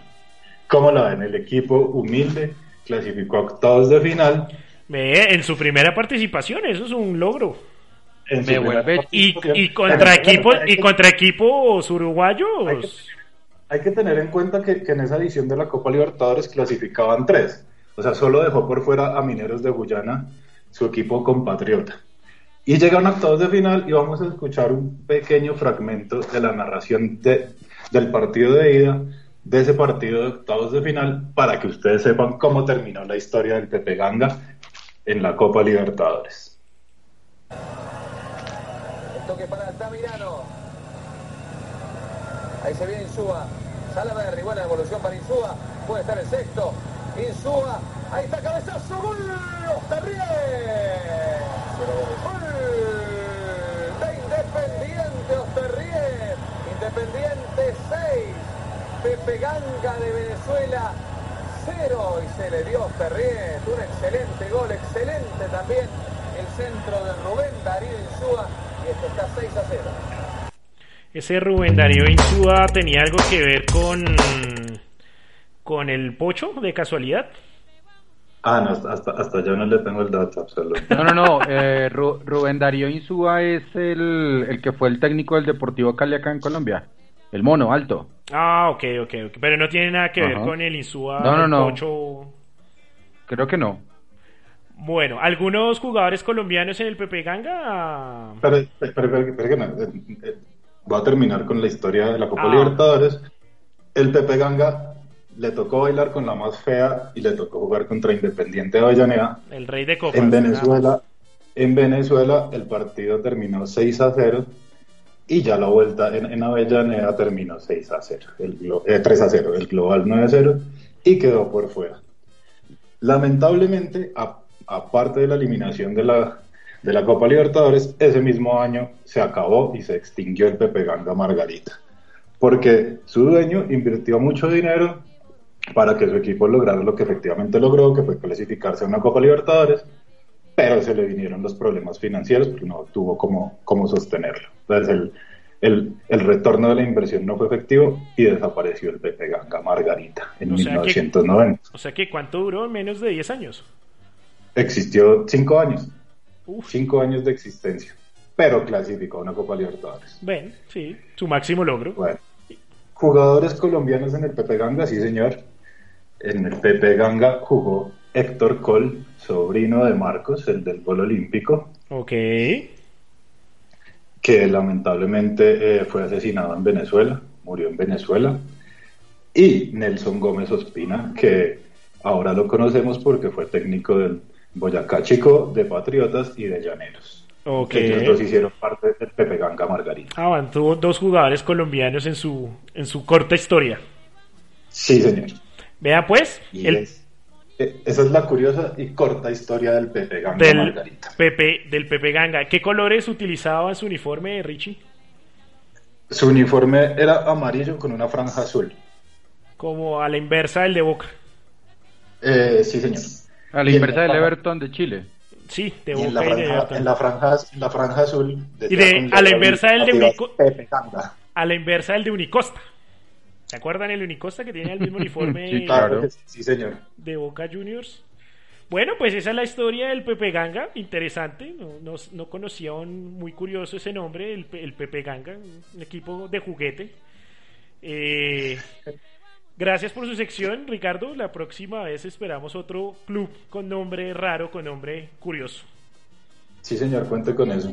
¿Cómo la ven? El equipo humilde clasificó a octavos de final. En su primera participación, eso es un logro. Me vuelve- Y, y contra equipos bueno, y que- contra equipos hay que- uruguayos. Hay que tener en cuenta que, que en esa edición de la Copa Libertadores clasificaban tres. O sea, solo dejó por fuera a Mineros de Guyana, su equipo compatriota. Y llegan a octavos de final y vamos a escuchar un pequeño fragmento de la narración de, del partido de ida, de ese partido de octavos de final, para que ustedes sepan cómo terminó la historia del Pepe Ganga en la Copa Libertadores. Toque para Altamirano. Ahí se viene Insúa. Salaverry, buena evolución para Insúa. Puede estar el sexto. Insúa. Ahí está cabezazo. Gol. Osterrié. Gol de Independiente Osterrié. Independiente 6. Pepe Ganga de Venezuela 0. Y se le dio a. Un excelente gol. Excelente también el centro de Rubén Darío Insúa. Y esto está 6 a 0. Ese Rubén Darío Insúa tenía algo que ver con con el pocho de casualidad. Ah, no, hasta, hasta, yo no le tengo el dato absoluto. No, no, no. eh, Ru- Rubén Darío Insúa es el, el que fue el técnico del Deportivo Cali acá en Colombia. El mono, alto. Ah, ok, ok, ok. Pero no tiene nada que ver con el Insúa No, no, el no. pocho. Creo que no. Bueno, algunos jugadores colombianos en el Pepe Ganga. Pero, pero, pero- pero no, eh, eh, voy a terminar con la historia de la Copa Ah. Libertadores. El Pepe Ganga le tocó bailar con la más fea y le tocó jugar contra Independiente de Avellaneda. El rey de copas. En Venezuela, en Venezuela el partido terminó 6 a 0 y ya la vuelta en, en Avellaneda terminó 6 a 0, el, eh, 3 a 0, el global 9 a 0 y quedó por fuera. Lamentablemente, aparte de la eliminación de la, de la Copa Libertadores, ese mismo año se acabó y se extinguió el Pepe Ganga Margarita, porque su dueño invirtió mucho dinero para que su equipo lograra lo que efectivamente logró, que fue clasificarse a una Copa Libertadores, pero se le vinieron los problemas financieros porque no tuvo cómo, cómo sostenerlo. Entonces el, el, el retorno de la inversión no fue efectivo y desapareció el Pepe Ganga Margarita en O sea que- 1990. O sea que, ¿cuánto duró? Menos de 10 años. Existió cinco años, Uf. cinco años de existencia, pero clasificó a una Copa Libertadores. Ven, sí, su máximo logro. Bueno, jugadores colombianos en el Pepe Ganga, sí señor. En el Pepe Ganga jugó Héctor Col, sobrino de Marcos, el del gol olímpico, Ok. que lamentablemente eh, fue asesinado en Venezuela, murió en Venezuela. Y Nelson Gómez Ospina, que ahora lo conocemos porque fue técnico del Boyacá Chico, de Patriotas y de Llaneros. Ok. Ellos dos hicieron parte del Pepe Ganga Margarita. Ah, van, tuvo dos jugadores colombianos en su, en su corta historia. Sí, señor. Vea pues, Y el es- eh, esa es la curiosa y corta historia del Pepe Ganga del Margarita. Pepe, del Pepe Ganga. ¿Qué colores utilizaba su uniforme, Richie? Su uniforme era amarillo con una franja azul. Como a la inversa del de Boca. Eh, sí, señor. A la inversa del Everton de Chile. Sí, de y en la, Boca de Everton. en, la franja, en la franja azul. Y de- a la inversa del de llamativas, Unico- Pepe Ganga. A la inversa del de Unicosta. ¿Se acuerdan el Unicosta que tiene el mismo <laughs> uniforme Sí, Claro, que sí, sí, señor. de Boca Juniors? Bueno, pues esa es la historia del Pepe Ganga, interesante, no, no, no conocía un muy curioso ese nombre, el, el Pepe Ganga, un equipo de juguete. Eh, gracias por su sección, Ricardo, la próxima vez esperamos otro club con nombre raro, con nombre curioso. Sí, señor, cuente con eso.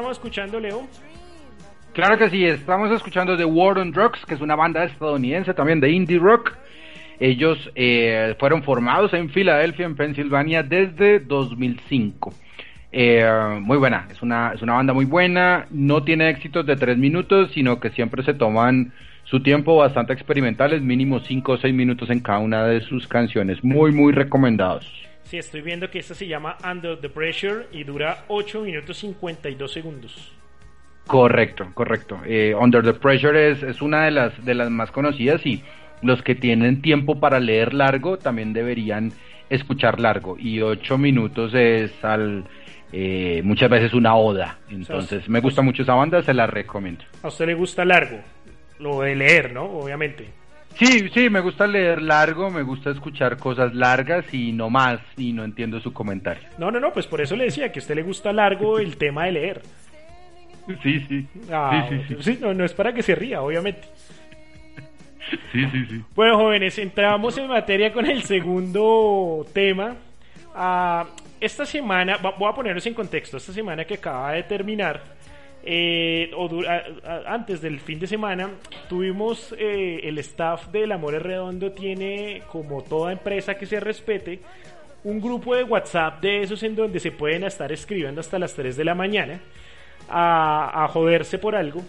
Estamos escuchando, Leo? Claro que sí, estamos escuchando The War on Drugs, que es una banda estadounidense también de indie rock. Ellos eh, fueron formados en Filadelfia, en Pensilvania, desde 2005. Eh, muy buena, es una, es una banda muy buena, no tiene éxitos de tres minutos, sino que siempre se toman su tiempo bastante experimentales, mínimo cinco o seis minutos en cada una de sus canciones. Muy, muy recomendados. Sí, estoy viendo que esta se llama Under the Pressure y dura 8 minutos 52 segundos. Correcto, correcto. Eh, Under the Pressure es, es una de las, de las más conocidas y los que tienen tiempo para leer largo también deberían escuchar largo. Y ocho minutos es al, eh, muchas veces una oda. Entonces me gusta mucho esa banda, se la recomiendo. ¿A usted le gusta largo? Lo de leer, ¿no? Obviamente. Sí, sí, me gusta leer largo, me gusta escuchar cosas largas y no más, y no entiendo su comentario. No, no, no, pues por eso le decía que a usted le gusta largo <laughs> el tema de leer. Sí, sí. Ah, sí, sí, sí. sí, no, no es para que se ría, obviamente. Sí, sí, sí. Bueno, jóvenes, entramos en materia con el segundo tema. Ah, esta semana, voy a ponerlos en contexto, esta semana que acaba de terminar, eh, o a- antes del fin de semana, tuvimos eh, el staff del Amores Redondo, tiene como toda empresa que se respete, un grupo de WhatsApp de esos en donde se pueden estar escribiendo hasta las 3 de la mañana a, a joderse por algo.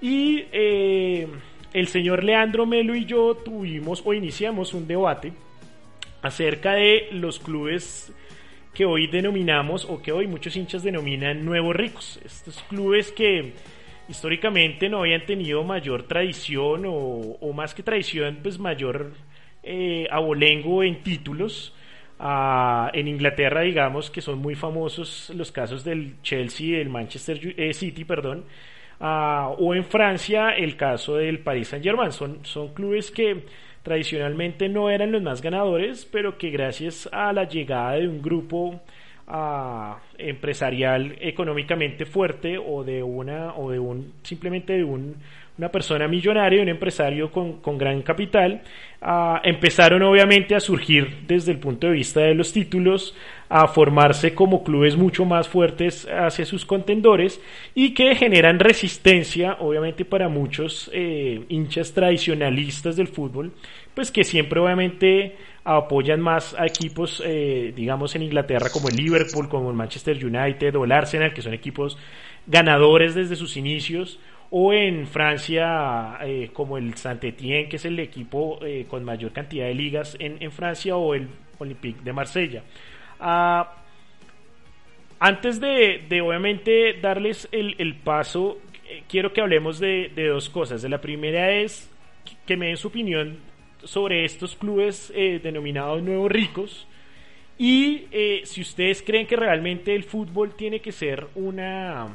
Y eh, el señor Leandro Melo y yo tuvimos o iniciamos un debate acerca de los clubes que hoy denominamos o que hoy muchos hinchas denominan nuevos ricos. Estos clubes que históricamente no habían tenido mayor tradición o, más que tradición, pues mayor eh, abolengo en títulos. Ah, en Inglaterra, digamos que son muy famosos los casos del Chelsea del Manchester eh, City, perdón. Ah, o en Francia, el caso del Paris Saint-Germain. Son, son clubes que tradicionalmente no eran los más ganadores, pero que gracias a la llegada de un grupo ah, empresarial económicamente fuerte o de una o de un simplemente de un una persona millonaria, un empresario con, con gran capital, ah, empezaron obviamente a surgir desde el punto de vista de los títulos, a formarse como clubes mucho más fuertes hacia sus contendores y que generan resistencia, obviamente para muchos eh, hinchas tradicionalistas del fútbol, pues que siempre obviamente apoyan más a equipos, eh, digamos en Inglaterra como el Liverpool, como el Manchester United o el Arsenal, que son equipos ganadores desde sus inicios, o en Francia eh, como el Saint-Étienne, que es el equipo eh, con mayor cantidad de ligas en, Francia, o el Olympique de Marsella. Ah, antes de, obviamente darles el, paso, eh, quiero que hablemos de, de, dos cosas. La primera es que me den su opinión sobre estos clubes denominados nuevos ricos y si ustedes creen que realmente el fútbol tiene que ser una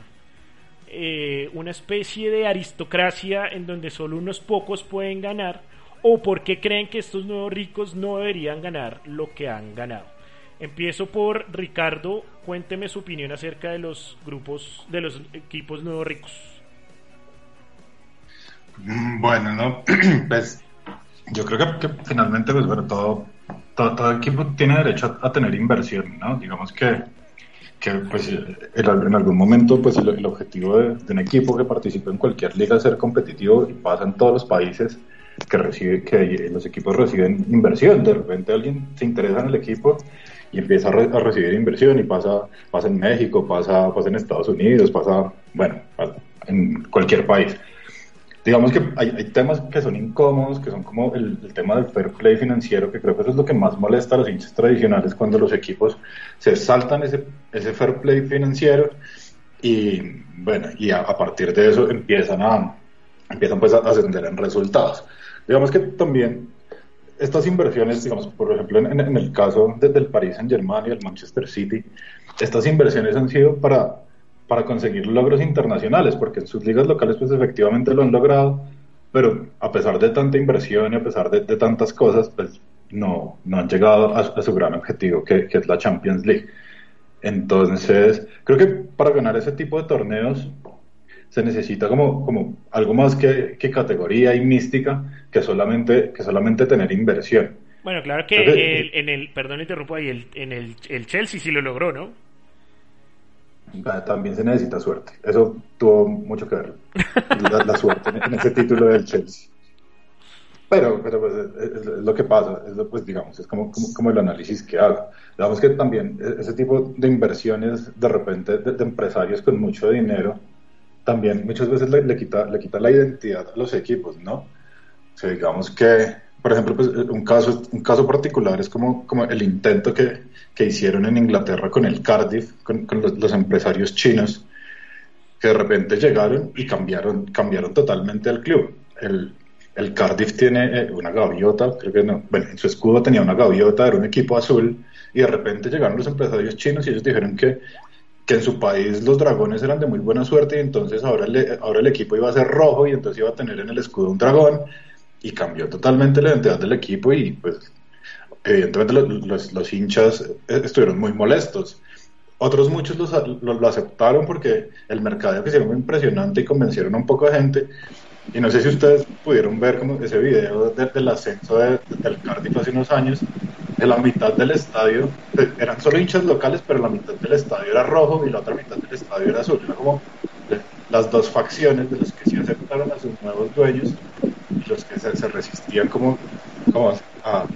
eh, una especie de aristocracia en donde solo unos pocos pueden ganar o por qué creen que estos nuevos ricos no deberían ganar lo que han ganado. Empiezo por Ricardo, cuénteme su opinión acerca de los grupos, de los equipos nuevos ricos. Bueno, no, <clears throat> pues yo creo que, finalmente, pues bueno, todo, todo, todo, equipo tiene derecho a, a tener inversión, ¿no? Digamos que, que pues en, en algún momento, pues el, el objetivo de, un equipo que participa en cualquier liga es ser competitivo y pasa en todos los países que recibe, que los equipos reciben inversión. De repente alguien se interesa en el equipo y empieza a, re, a, recibir inversión y pasa, pasa en México, pasa, pasa en Estados Unidos, pasa, bueno, en cualquier país. Digamos que hay, hay temas que son incómodos, que son como el, el, tema del fair play financiero, que creo que eso es lo que más molesta a los hinchas tradicionales cuando los equipos se saltan ese, ese fair play financiero y, bueno, y a, a partir de eso empiezan a, empiezan pues a ascender en resultados. Digamos que también estas inversiones, digamos, por ejemplo, en, en el caso desde el Paris Saint Germain y el Manchester City, estas inversiones han sido para, para conseguir logros internacionales, porque en sus ligas locales pues efectivamente lo han logrado, pero a pesar de tanta inversión y a pesar de, de tantas cosas, pues no, no han llegado a, a su gran objetivo, que, que, es la Champions League. Entonces, creo que para ganar ese tipo de torneos se necesita como, como algo más que, que categoría y mística que solamente, que solamente tener inversión. Bueno, claro que el, en el, perdón, interrumpo ahí, el, en el, el Chelsea sí lo logró, ¿no? Ah, También se necesita suerte. Eso tuvo mucho que ver. La, la suerte en, ese título del Chelsea. Pero, pero pues, es, lo que pasa, es lo, pues digamos, es como, como, como el análisis que haga. Digamos que también e- ese tipo de inversiones de repente de, de empresarios con mucho dinero, también muchas veces le, le quita, le quita la identidad a los equipos, ¿no? O sea, digamos que, por ejemplo, pues, un, caso, un caso particular es como, como el intento que, que hicieron en Inglaterra con el Cardiff, con, los, empresarios chinos, que de repente llegaron y cambiaron, cambiaron totalmente al club. El, el Cardiff tiene eh, una gaviota, creo que no, bueno, en su escudo tenía una gaviota, era un equipo azul, y de repente llegaron los empresarios chinos y ellos dijeron que, que en su país los dragones eran de muy buena suerte y entonces ahora, ahora el equipo iba a ser rojo y entonces iba a tener en el escudo un dragón y cambió totalmente la identidad del equipo y pues evidentemente los, los, los hinchas eh, estuvieron muy molestos. Otros muchos los- lo, lo aceptaron porque el mercado que hicieron muy impresionante y convencieron a un poco de gente. Y no sé si ustedes pudieron ver como ese video de- del ascenso de- del Cardiff hace unos años, de la mitad del estadio, eh, eran solo hinchas locales, pero la mitad del estadio era rojo y la otra mitad del estadio era azul. Era como de- las dos facciones de los que sí aceptaron a sus nuevos dueños y los que se, se resistían como, como a,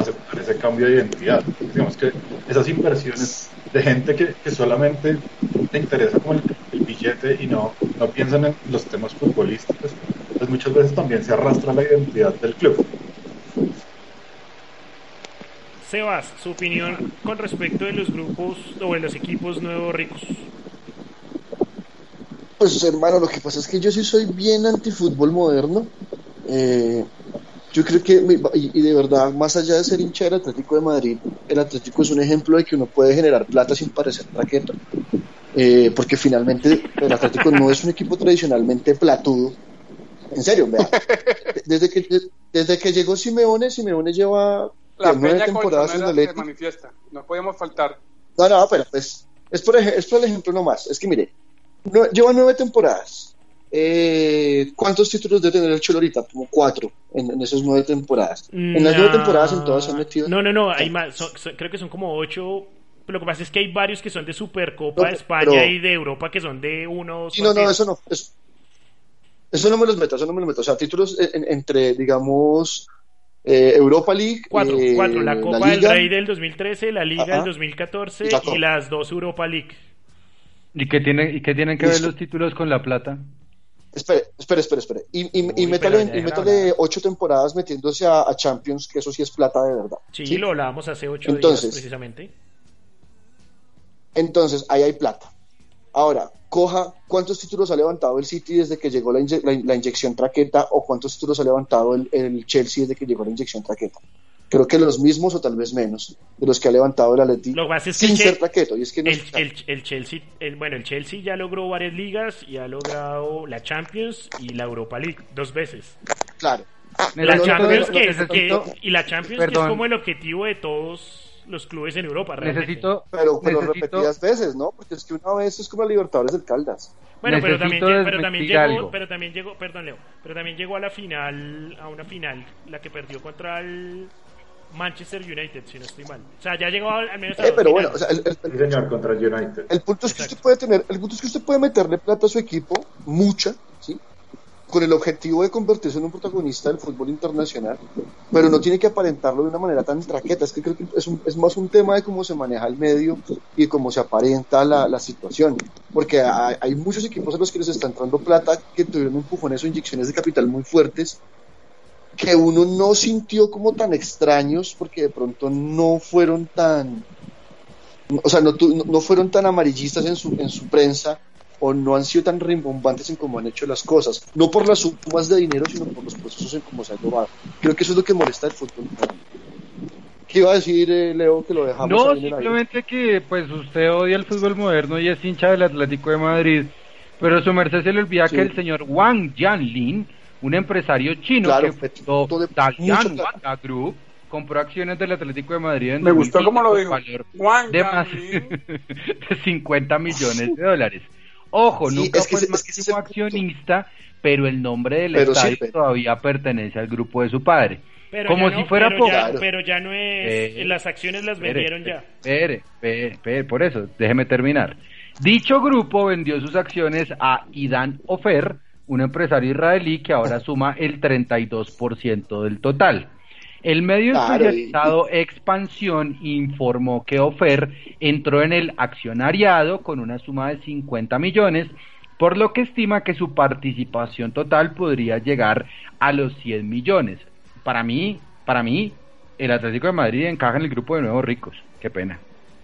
aceptar ese cambio de identidad. Digamos que esas inversiones de gente que, que solamente le interesa como el, el billete y no, no piensan en los temas futbolísticos, pues muchas veces también se arrastra la identidad del club. Sebas, su opinión con respecto de los grupos o de los equipos nuevos ricos. Pues hermano, lo que pasa es que yo sí soy bien antifútbol moderno. Eh, yo creo que, y, de verdad, más allá de ser hincha del Atlético de Madrid, el Atlético es un ejemplo de que uno puede generar plata sin parecer raqueta. Eh, porque finalmente el Atlético no es un equipo tradicionalmente platudo. En serio, vea. <laughs> Desde que, desde que llegó Simeone, Simeone lleva La ¿qué, nueve peña temporadas en el manifiesta. No podemos faltar. No, no, pero pues, es por, es por el ejemplo nomás. Es que mire, no- lleva nueve temporadas. Eh, ¿Cuántos títulos debe tener el Cholo ahorita? Como cuatro en, en esas nueve temporadas. En las nueve No. temporadas en todas se han metido. No, no, no, hay más, son- son- creo que son como ocho. Pero lo que pasa es que hay varios que son de Supercopa No, de España pero- y de Europa que son de uno o dos Sí, no, no, eso no. Eso, eso no me los meto, eso no me los meto. O sea, títulos en- en- entre, digamos, eh, Europa League. Cuatro, eh, cuatro. La Copa del. Rey del 2013, la Liga Ajá. del 2014 Y la Copa. y las dos Europa League. ¿Y qué, tiene, ¿Y qué tienen que ver los títulos con la plata? Espere, espere, espere, espere. Y, y, métale, y ocho temporadas metiéndose a, a Champions, que eso sí es plata de verdad. Sí, lo hablábamos hace ocho Entonces, días precisamente. Entonces, ahí hay plata. Ahora, coja cuántos títulos ha levantado el City desde que llegó la, inye- la- la inyección traqueta o cuántos títulos ha levantado el, el Chelsea desde que llegó la inyección traqueta. Creo que los mismos o tal vez menos de los que ha levantado el Atleti Lo que pasa es que sin el ser traqueto. Y es que no El, es- el- el Chelsea, el- bueno, el Chelsea ya logró varias ligas y ha logrado la Champions y la Europa League dos veces. claro. La Champions que, es- que- y la Champions que es como el objetivo de todos los clubes en Europa. realmente. Necesito, Pero, pero necesito- repetidas veces, ¿no? Porque es que una vez es como la Libertadores del Caldas. Bueno, pero también, pero también llegó, algo. pero también llegó, perdón Leo, pero también llegó a la final, a una final, la que perdió contra el Manchester United, si no estoy mal. O sea, ya llegó al, menos a Eh, pero bueno, o sea, el, el- señor, contra el United. El punto es que Exacto. usted puede tener, el punto es que usted puede meterle plata a su equipo, mucha, ¿sí? Con el objetivo de convertirse en un protagonista del fútbol internacional, pero no tiene que aparentarlo de una manera tan traqueta. Es que creo que es, un- es más un tema de cómo se maneja el medio y cómo se aparenta la, la situación. Porque hay, hay muchos equipos a los que les está entrando plata que tuvieron empujones o inyecciones de capital muy fuertes que uno no sintió como tan extraños porque de pronto no fueron tan o sea, no, no- fueron tan amarillistas en su, en su prensa o no han sido tan rimbombantes en cómo han hecho las cosas. No por las sumas de dinero, sino por los procesos en cómo se ha llevado. Creo que eso es lo que molesta el fútbol. ¿Qué iba a decir, eh, Leo, que lo dejamos No, simplemente que pues usted odia el fútbol moderno y es hincha del Atlético de Madrid, pero su merced se le olvida Sí. que el señor Wang Jianlin, un empresario chino Claro, que todo fundó de- Dalian Wanda Group, compró acciones del Atlético de Madrid en Me gustó 2020 cómo lo dijo. valor de más <laughs> de 50 millones de dólares. Ojo, Sí, nunca es que fue el es que es máximo punto. accionista, pero el nombre del Pero estadio sirve. todavía pertenece al grupo de su padre. Pero como si no- fuera pero poco. ya, Claro. pero ya no es, Eh, las acciones las Espere, vendieron ya. Espere, espere, por eso, déjeme terminar. Dicho grupo vendió sus acciones a Idan Ofer, un empresario israelí que ahora suma el 32% del total. El medio Claro, especializado Expansión informó que Ofer entró en el accionariado con una suma de 50 millones, por lo que estima que su participación total podría llegar a los 100 millones. Para mí, para mí, el Atlético de Madrid encaja en el grupo de nuevos ricos. Qué pena.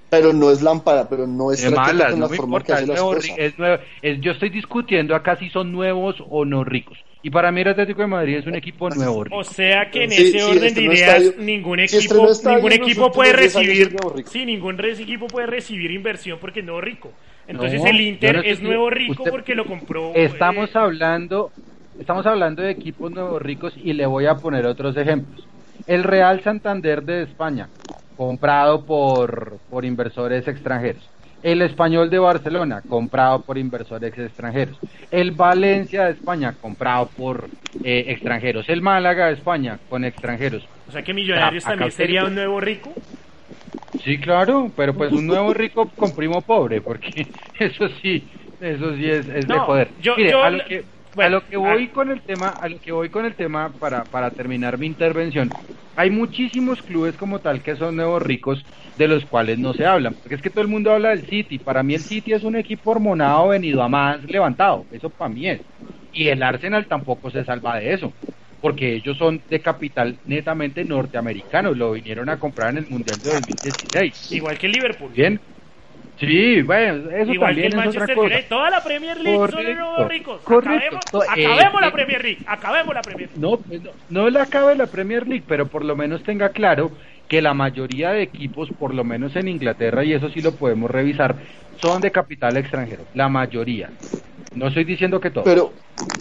Pero no es lámpara, pero no es Es con no la me forma importa, es nuevo, es nuevo- es- yo estoy discutiendo acá si son nuevos o no ricos. Y para mí el Atlético de Madrid es un equipo nuevo rico. O sea que en Sí, ese sí, orden de estrenó ideas estadio- ningún si equipo ningún equipo puede últimos 10 años recibir sí ningún equipo puede recibir inversión porque es nuevo rico. Entonces No, el Inter no estoy- es nuevo rico usted- porque lo compró. Estamos eh, hablando, estamos hablando de equipos nuevos ricos y le voy a poner otros ejemplos. El Real Santander de España, comprado por, por inversores extranjeros. El Español de Barcelona, comprado por inversores extranjeros. El Valencia de España, comprado por eh, extranjeros. El Málaga de España, con extranjeros. o sea que Millonarios también sería un nuevo rico. Sí, claro, pero pues un nuevo rico con primo pobre, porque <laughs> eso sí, eso sí es, es de poder. yo- Mire, yo- que, bueno, a lo que voy ah. con el tema, a lo que voy con el tema para, para terminar mi intervención, hay muchísimos clubes como tal que son nuevos ricos de los cuales no se hablan, porque es que todo el mundo habla del City, para mí el City es un equipo hormonado venido a más levantado, eso para mí es, y el Arsenal tampoco se salva de eso, porque ellos son de capital netamente norteamericano, lo vinieron a comprar en el Mundial de 2016. Igual que el Liverpool. Bien. Sí, bueno, eso Igual también que el es otra Manchester cosa. United. Toda la Premier League son nuevos ricos. correcto. Acabemos, eh, la eh, Premier League. Acabemos la Premier League. No, pues no, no le acabe la Premier League, pero por lo menos tenga claro que la mayoría de equipos, por lo menos en Inglaterra, y eso sí lo podemos revisar, son de capital extranjero. La mayoría. No estoy diciendo que todo. Pero,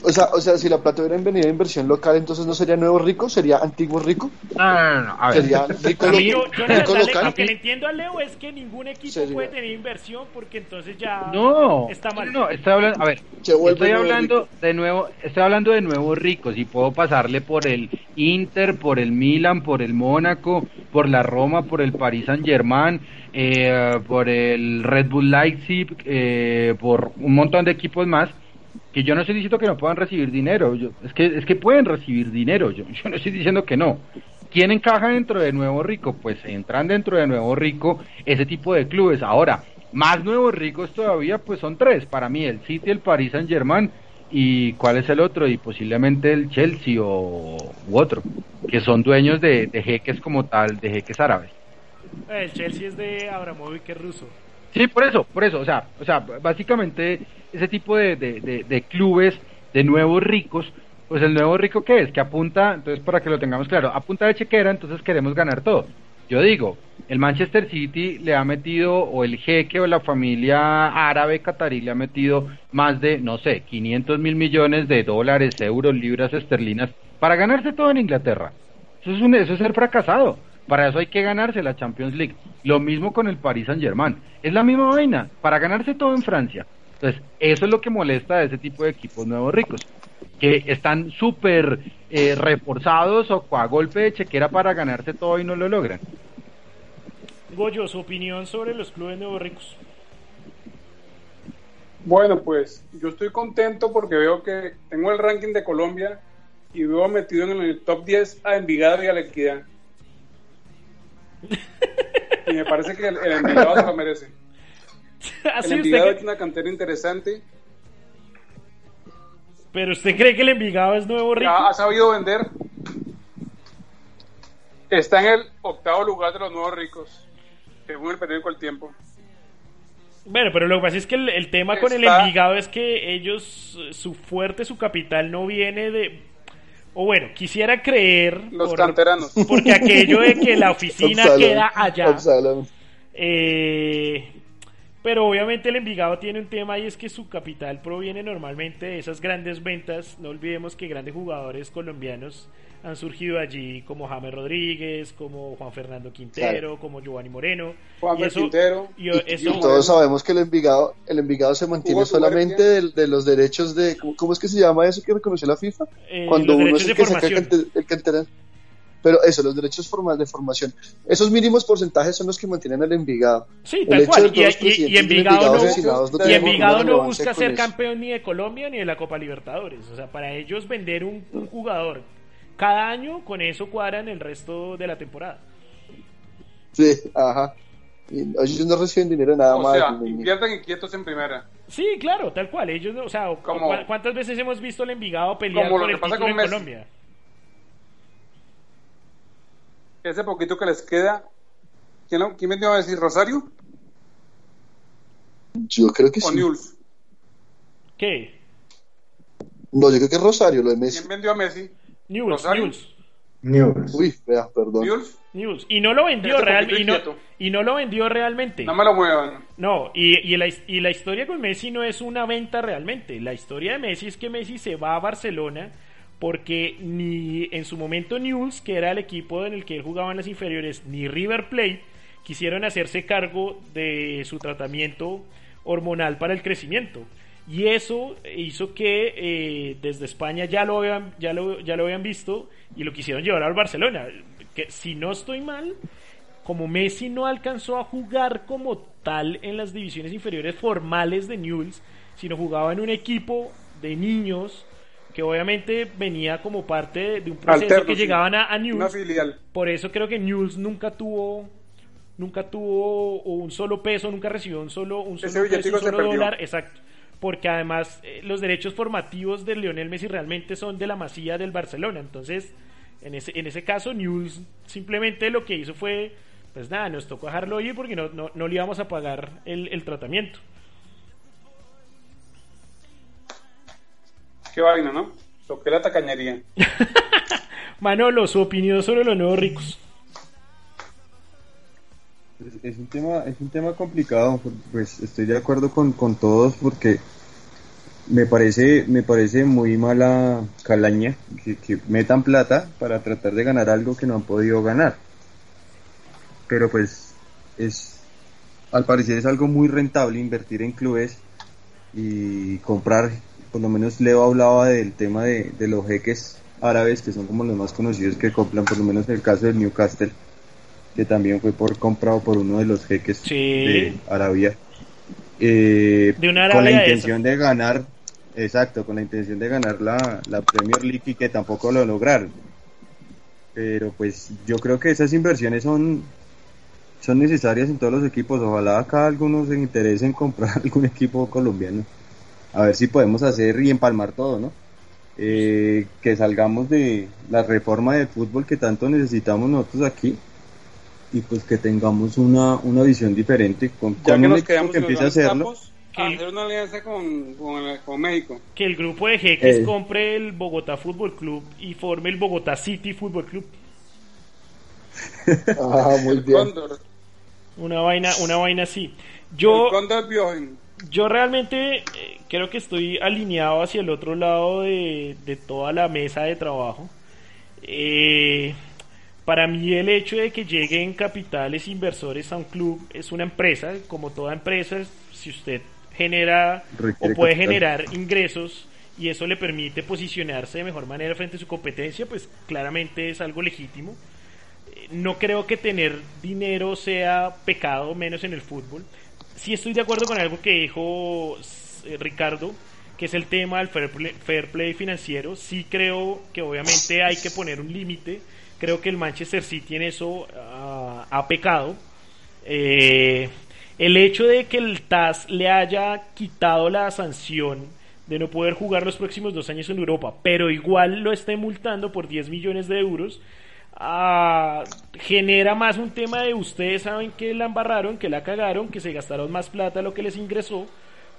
o sea, o sea, si la plata hubiera venido de inversión local, entonces no sería nuevo rico, sería antiguo rico. No, no, no, no, a ver. Sería rico, lo- Yo, yo rico verdad, le- local. lo que le entiendo a Leo es que ningún equipo Sería. puede tener inversión porque entonces ya No, está mal. no, estoy hablando, a ver, estoy nuevo hablando rico. de nuevo, estoy hablando de nuevos ricos y puedo pasarle por el Inter, por el Milan, por el Mónaco, por la Roma, por el Paris Saint Germain, por el Red Bull Leipzig, eh, por un montón de equipos más que yo no estoy diciendo que no puedan recibir dinero, yo, es que es que pueden recibir dinero, yo, yo no estoy diciendo que no. ¿Quién encaja dentro de Nuevo Rico? Pues entran dentro de Nuevo Rico ese tipo de clubes. Ahora, más nuevos ricos todavía, pues son tres. Para mí, el City, el Paris Saint Germain y cuál es el otro, y posiblemente el Chelsea o u otro, que son dueños de, de jeques como tal, de jeques árabes. El Chelsea es de Abramovich, que es ruso. Sí, por eso, por eso, o sea, o sea, básicamente ese tipo de, de, de, clubes de nuevos ricos, pues el nuevo rico que es, que apunta, entonces para que lo tengamos claro, apunta de chequera, entonces queremos ganar todo. Yo digo, el Manchester City le ha metido, o el jeque o la familia árabe catarí le ha metido más de, no sé, 500 mil millones de dólares, euros, libras esterlinas, para ganarse todo en Inglaterra. Eso es, un, eso es ser fracasado. Para eso hay que ganarse la Champions League. Lo mismo con el Paris Saint Germain. Es la misma vaina, para ganarse todo en Francia. Entonces, eso es lo que molesta a ese tipo de equipos nuevos ricos, que están súper eh, reforzados o a golpe de chequera para ganarse todo y no lo logran. Goyo, su opinión sobre los clubes nuevos ricos. Bueno, pues yo estoy contento porque veo que tengo el ranking de Colombia y veo metido en el top 10 a Envigado y a La Equidad. Y me parece que el, el Envigado se lo merece. <laughs> El Así Envigado cree- es una cantera interesante. Pero usted cree que el Envigado es nuevo rico. Ha, ha sabido vender. Está en el octavo lugar de los nuevos ricos, según el periódico El Tiempo. Bueno, pero lo que pasa es que el, el tema con el Envigado es que ellos, su fuerte, su capital no viene de... O bueno, quisiera creer... Los por- canteranos. Porque aquello de que la oficina <laughs> Absalom, queda allá... Absalom. Eh, pero obviamente el Envigado tiene un tema y es que su capital proviene normalmente de esas grandes ventas. No olvidemos que grandes jugadores colombianos han surgido allí como James Rodríguez, como Juan Fernando Quintero, como Giovanni Moreno. Juan y eso, Quintero. y Y, eso- y todos sabemos que el Envigado, el Envigado se mantiene solamente de, de los derechos de, ¿cómo, es que se llama eso que reconoció la FIFA? eh, Cuando los uno derechos es de el que saca el, el canterano. Pero eso, los derechos forma- de formación, esos mínimos porcentajes son los que mantienen al Envigado. Sí, El tal hecho cual. Y, y- y Envigado Envigado no, asesinados no y Envigado no busca ser campeón ni de Colombia ni de la Copa Libertadores. O sea, para ellos vender un, un jugador cada año, con eso cuadran el resto de la temporada. Sí, ajá. Y ellos no reciben dinero nada O más. sea, ni- ni- invierten inquietos en primera. Sí, claro, tal cual. Ellos, no- o sea, Como- ¿cu- ¿cuántas veces hemos visto al Envigado pelear Como lo por que el pasa título con en Messi. Colombia? Ese poquito que les queda. ¿Quién, lo- quién a decir Rosario Yo creo que o sí. ¿Qué? No, yo creo que es Rosario, lo de Messi. ¿Quién vendió a Messi? Newell's. Newell's. Uy, vea, perdón. Newell's. News. Y no lo vendió Este real, poquito y, no, y no lo vendió realmente. No me lo muevan. No, y, y, la, y la historia con Messi no es una venta realmente. La historia de Messi es que Messi se va a Barcelona porque ni en su momento News, que era el equipo en el que él jugaba en las inferiores, ni River Plate quisieron hacerse cargo de su tratamiento hormonal para el crecimiento. Y eso hizo que eh, desde España ya lo, habían, ya, lo, ya lo habían visto y lo quisieron llevar al Barcelona. Que si no estoy mal, como Messi no alcanzó a jugar como tal en las divisiones inferiores formales de Newell's, sino jugaba en un equipo de niños que obviamente venía como parte de, un proceso Alterno, que sí. llegaban a, a Una Newell's. filial. Por eso creo que Newell's nunca tuvo nunca tuvo un solo peso, nunca recibió un solo un Ese solo, peso, un solo dólar, exacto. Porque además eh, los derechos formativos de Lionel Messi realmente son de la masía del Barcelona, entonces en ese en ese caso Newell's simplemente lo que hizo fue pues nada, nos tocó dejarlo ir porque no, no, no le íbamos a pagar el, el tratamiento. Qué vaina, ¿no? Lo que la tacañería. <laughs> Manolo, su opinión sobre los nuevos ricos. Es, es un tema, es un tema complicado, pues estoy de acuerdo con, con todos porque me parece, me parece muy mala calaña que, que metan plata para tratar de ganar algo que no han podido ganar. Pero pues es, al parecer es algo muy rentable invertir en clubes y comprar, por lo menos Leo hablaba del tema de, de los jeques árabes que son como los más conocidos que compran, por lo menos en el caso del Newcastle que también fue por comprado por uno de los jeques Sí. de Arabia. Eh, De una con la Arabia intención de ganar, exacto, con la intención de ganar la, la Premier League y que tampoco lo lograron. Pero pues yo creo que esas inversiones son, son necesarias en todos los equipos. Ojalá acá algunos se interesen en comprar <laughs> algún equipo colombiano. A ver si podemos hacer y empalmar todo, ¿no? Eh, que salgamos de la reforma del fútbol que tanto necesitamos nosotros aquí y pues que tengamos una, una visión diferente con, Ya con que un nos quedamos que empiece a hacerlo. hacer una alianza con, con, con México. Que el grupo de jeques Eh. compre el Bogotá Fútbol Club y forme el Bogotá City Fútbol Club. Ah, muy bien. Una vaina, una vaina así. Yo, El Biogen. Yo realmente eh, creo que estoy alineado hacia el otro lado de, de toda la mesa de trabajo. Eh, para mí el hecho de que lleguen capitales inversores a un club es una empresa, como toda empresa, si usted genera Requiere o puede capital. generar ingresos y eso le permite posicionarse de mejor manera frente a su competencia, pues claramente es algo legítimo. Eh, No creo que tener dinero sea pecado, menos en el fútbol. Sí estoy de acuerdo con algo que dijo eh, Ricardo, que es el tema del fair play, financiero. Sí creo que obviamente hay que poner un límite. Creo que el Manchester City en eso ah, ha pecado. Eh, el hecho de que el TAS le haya quitado la sanción de no poder jugar los próximos dos años en Europa, pero igual lo esté multando por 10 millones de euros, ah, genera más un tema de ustedes saben que la embarraron, que la cagaron, que se gastaron más plata de lo que les ingresó,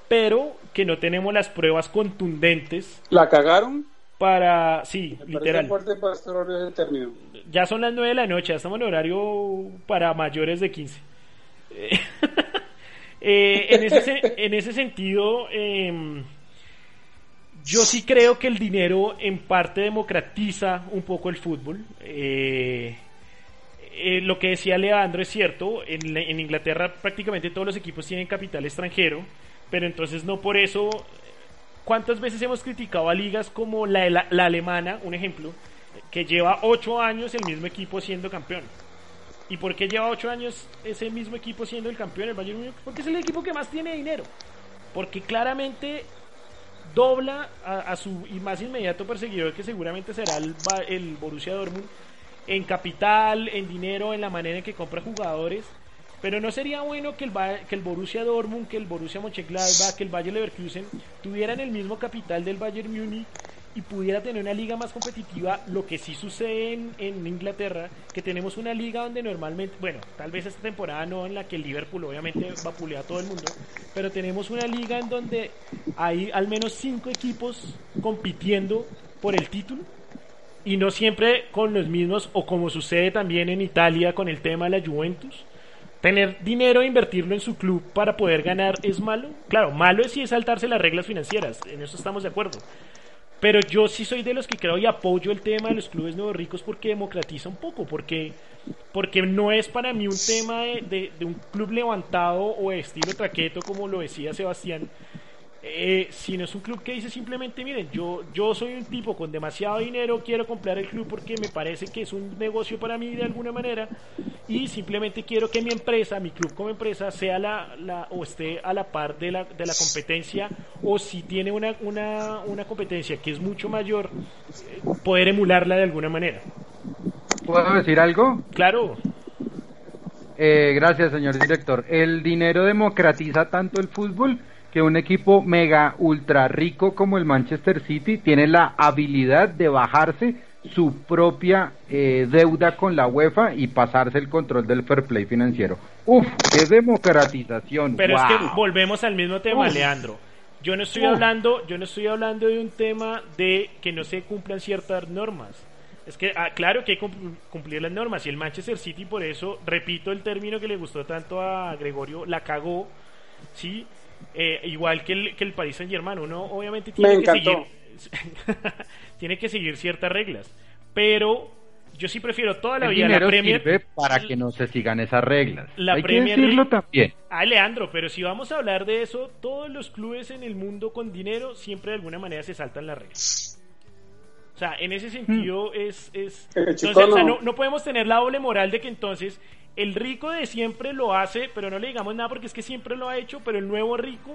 pero que no tenemos las pruebas contundentes ¿La cagaron? para... Sí, Me literal. fuerte. Ya son las 9 de la noche, ya estamos en horario para mayores de 15. Eh, <laughs> eh, en, ese, se- en ese sentido, em, yo sí creo que el dinero en parte democratiza un poco el fútbol. Eh, eh, lo que decía Leandro es cierto, en, la- en Inglaterra prácticamente todos los equipos tienen capital extranjero, pero entonces no por eso ¿Cuántas veces hemos criticado a ligas como la alemana, un ejemplo, que lleva ocho años el mismo equipo siendo campeón. ¿Y por qué lleva ocho años ese mismo equipo siendo el campeón, el Bayern Múnich? Porque es el equipo que más tiene dinero. Porque claramente dobla a, su y más inmediato perseguidor que seguramente será el, el Borussia Dortmund en capital, en dinero, en la manera en que compra jugadores. Pero no sería bueno que el, que el Borussia Dortmund, que el Borussia Mönchengladbach, que el Bayer Leverkusen tuvieran el mismo capital del Bayern Múnich y pudiera tener una liga más competitiva, lo que sí sucede en, Inglaterra, que tenemos una liga donde normalmente, bueno, tal vez esta temporada no en la que el Liverpool obviamente vapulea a todo el mundo, pero tenemos una liga en donde hay al menos cinco equipos compitiendo por el título y no siempre con los mismos o como sucede también en Italia con el tema de la Juventus. Tener dinero e invertirlo en su club para poder ganar es malo. Claro, malo es si es saltarse las reglas financieras, en eso estamos de acuerdo. Pero yo sí soy de los que creo y apoyo el tema de los clubes nuevos ricos porque democratiza un poco, porque, porque no es para mí un tema de, de- de un club levantado o de estilo traqueto, como lo decía Sebastián, eh, sino es un club que dice simplemente, miren, yo, yo soy un tipo con demasiado dinero, quiero comprar el club porque me parece que es un negocio para mí de alguna manera y simplemente quiero que mi empresa, mi club como empresa, sea la, la o esté a la par de la, de la competencia o si tiene una, una, una competencia que es mucho mayor, eh, poder emularla de alguna manera. ¿Puedo decir algo? Claro, Eh, gracias, señor director. El dinero democratiza tanto el fútbol que un equipo mega ultra rico como el Manchester City tiene la habilidad de bajarse su propia eh, deuda con la UEFA y pasarse el control del fair play financiero. Uf, qué democratización. Pero es que volvemos al mismo tema, Uf. Leandro. Yo no estoy Uf. hablando, yo no estoy hablando de un tema de que no se cumplan ciertas normas. Es que, ah, claro que hay que cum- cumplir las normas y el Manchester City por eso, repito el término que le gustó tanto a Gregorio, la cagó, ¿sí? Eh, igual que el, que el Paris Saint Germain, uno obviamente tiene que seguir, <laughs> tiene que seguir ciertas reglas, pero yo sí prefiero toda la El vida la Premier, sirve para que no se sigan esas reglas. La Hay Premier que decirlo League- también. Ah, Leandro, pero si vamos a hablar de eso, todos los clubes en el mundo con dinero siempre de alguna manera se saltan las reglas. O sea, en ese sentido es... es entonces, o sea, no. no, podemos tener la doble moral de que entonces el rico de siempre lo hace, pero no le digamos nada porque es que siempre lo ha hecho, pero el nuevo rico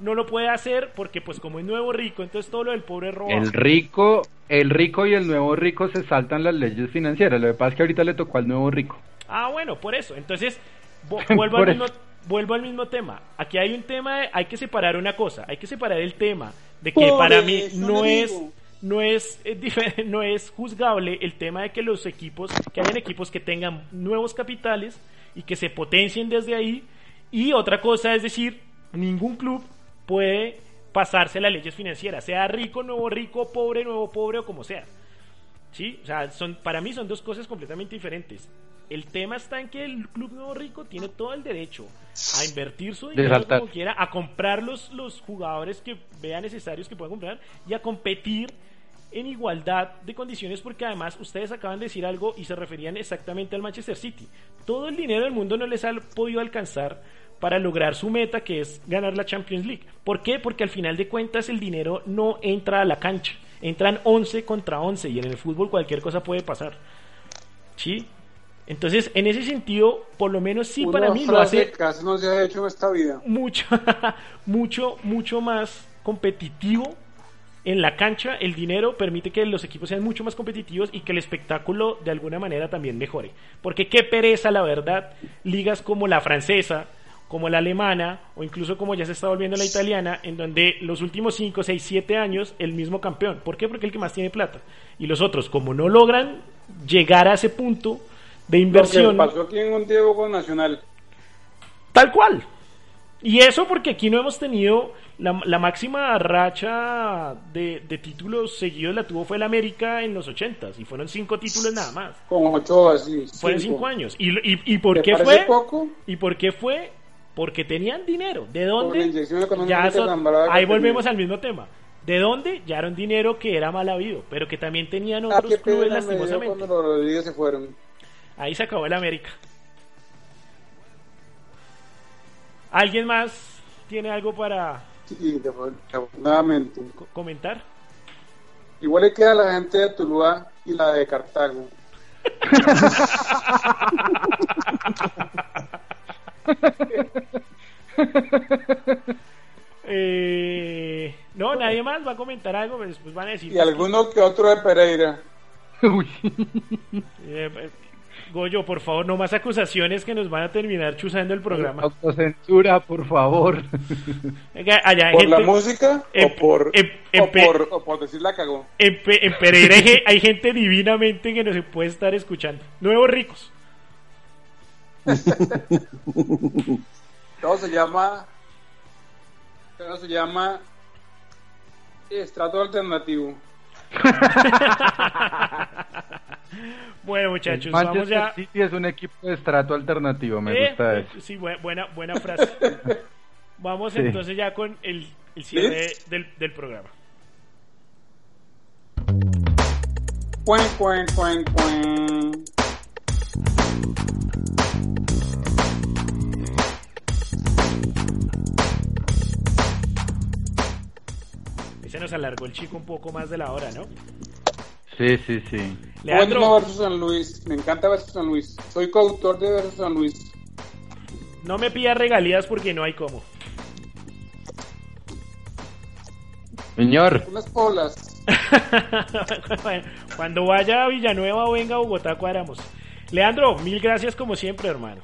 no lo puede hacer porque pues como es nuevo rico, entonces todo lo del pobre roba. El rico, el rico y el nuevo rico se saltan las leyes financieras. Lo que pasa es que ahorita le tocó al nuevo rico. Ah, bueno, por eso. Entonces, vo- <laughs> vuelvo, Por al mismo, eso. vuelvo al mismo tema. Aquí hay un tema, de- hay que separar una cosa. Hay que separar el tema de que Por para mí no es, digo. No es, <laughs> no es juzgable el tema de que los equipos, que hayan equipos que tengan nuevos capitales y que se potencien desde ahí. Y otra cosa es decir, ningún club puede pasarse las leyes financieras, sea rico, nuevo rico, pobre, nuevo pobre o como sea. ¿Sí? O sea, son, para mí son dos cosas completamente diferentes. El tema está en que el Club Nuevo Rico tiene todo el derecho a invertir su dinero como quiera, a comprar los, los jugadores que vea necesarios que pueda comprar y a competir en igualdad de condiciones porque además ustedes acaban de decir algo y se referían exactamente al Manchester City. Todo el dinero del mundo no les ha podido alcanzar para lograr su meta que es ganar la Champions League. ¿Por qué? Porque al final de cuentas el dinero no entra a la cancha. Entran 11 contra 11 y en el fútbol cualquier cosa puede pasar. ¿Sí? Entonces, en ese sentido, por lo menos sí para mí lo hace casi no se ha hecho en esta vida. mucho, <laughs> mucho, mucho más competitivo en la cancha. El dinero permite que los equipos sean mucho más competitivos y que el espectáculo de alguna manera también mejore. Porque qué pereza, la verdad, ligas como la francesa, como la alemana o incluso como ya se está volviendo la italiana, en donde los últimos 5, 6, 7 años el mismo campeón. ¿Por qué? Porque el que más tiene plata. Y los otros, como no logran llegar a ese punto de Lo que inversión, pasó aquí en un tiempo con Nacional. Tal cual. Y eso porque aquí no hemos tenido la, la máxima racha de, de títulos seguidos la tuvo fue el América en los 80 y fueron cinco títulos nada más. Con ocho así. Fueron cinco años. ¿Y, y, y por ¿Te qué fue? poco? ¿Y por qué fue? Porque tenían dinero. ¿De dónde? Ya que ahí volvemos tenía. al mismo tema. ¿De dónde? Ya era un dinero que era mal habido, pero que también tenían Ah, otros clubes lastimosamente. cuando los se fueron. Ahí se acabó el América. ¿Alguien más tiene algo para Sí, desafortunadamente. comentar? Igual le queda a la gente de Tuluá y la de Cartago. <laughs> Eh, no, nadie más va a comentar algo, pero después van a decir. Y alguno que otro de Pereira. Uy. Eh, eh, Goyo, por favor, no más acusaciones que nos van a terminar chuzando el programa. Autocensura, por favor. Venga, allá hay ¿Por gente- la música en- o, por, en- en o, por, o por decir la cagó? En, Pe- en Pereira hay gente divinamente que nos puede estar escuchando. Nuevos ricos. Todo se llama. Todo se llama. Estrato alternativo. <laughs> Bueno, muchachos, vamos Manchester ya. City es un equipo de estrato alternativo, me Eh, gusta eh, eso. sí, bu- buena, buena frase. <laughs> Vamos Sí. entonces ya con el, el cierre del, del programa. Cuen, cuen, cuen, cuen. Se nos alargó el chico un poco más de la hora, ¿no? Sí, sí, sí. Leandro, Bueno versus San Luis. Me encanta versus San Luis. Soy coautor de versus San Luis. no me pidas regalías porque no hay cómo. Señor, Unas polas. <laughs> Cuando vaya a Villanueva o venga a Bogotá, cuadramos. Leandro, mil gracias como siempre, hermano.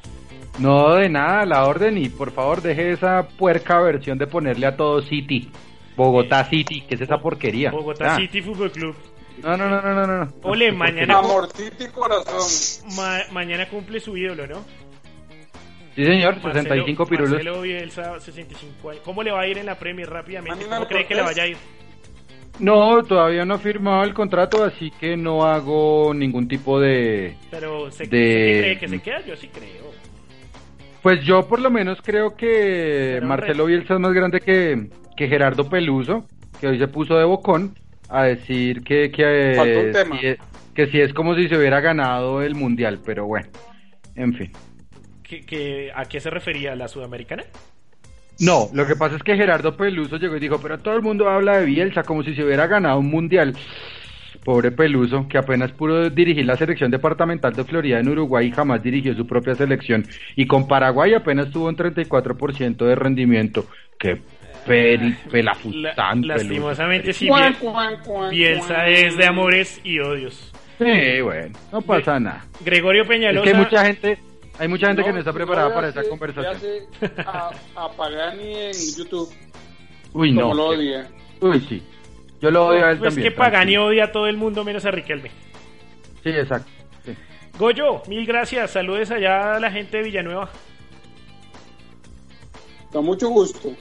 no de nada, la orden y por favor deje esa puerca versión de ponerle a todo City. Bogotá City, que es esa porquería. Bogotá Ah, City Fútbol Club. No, no, no, no, no, no. Ole, mañana, Amortito y corazón. ma- mañana cumple su ídolo, ¿no? Sí, señor, Marcelo- 65 pirulos. Marcelo Bielsa, 65 años. ¿Cómo le va a ir en la Premier rápidamente? ¿Cómo cree que le vaya a ir? No, todavía no he firmado el contrato, así que no hago ningún tipo de... Pero ¿se, De- ¿se cree que se queda? Yo sí creo. Pues yo por lo menos creo que Pero Marcelo Bielsa es más grande que, que Gerardo Peluso, que hoy se puso de bocón a decir que, que, Faltó un eh, tema. si es, que si es como si se hubiera ganado el mundial, pero bueno, en fin. ¿Qué, qué- a qué se refería? ¿La sudamericana? No, lo que pasa es que Gerardo Peluso llegó y dijo, pero todo el mundo habla de Bielsa como si se hubiera ganado un mundial. Pobre Peluso, que apenas pudo dirigir la selección departamental de Florida en Uruguay y jamás dirigió su propia selección. Y con Paraguay apenas tuvo un 34% de rendimiento. Qué La- pelafustán, Peluso. lastimosamente sí, cuan, Bielsa cuan. es de amores y odios. Sí, bueno, no pasa nada. Gregorio Es Peñalosa. que hay mucha gente, hay mucha gente que no está preparada para hace- esa conversación. hace A, a Pagani en YouTube. Uy, no. lo odia. Uy, sí. Yo lo odio a él Pues también. que Pagani tranquilo. odia a todo el mundo menos a Riquelme. Sí, exacto. sí. Goyo, mil gracias. Saludes allá a la gente de Villanueva. Con mucho gusto.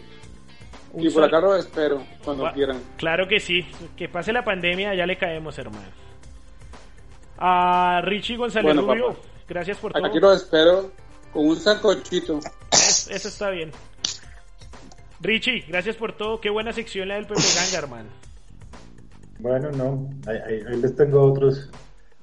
Un Y por acá los espero cuando Va- quieran. Claro que sí. Que pase la pandemia, ya le caemos, hermano. A Richie González Bueno, Rubio, papá. gracias por todo. aquí los espero con un sancochito. Es- Eso está bien. Richie, gracias por todo. Qué buena sección la del Pepe Ganga, hermano. Bueno, no, ahí, ahí- ahí les tengo otros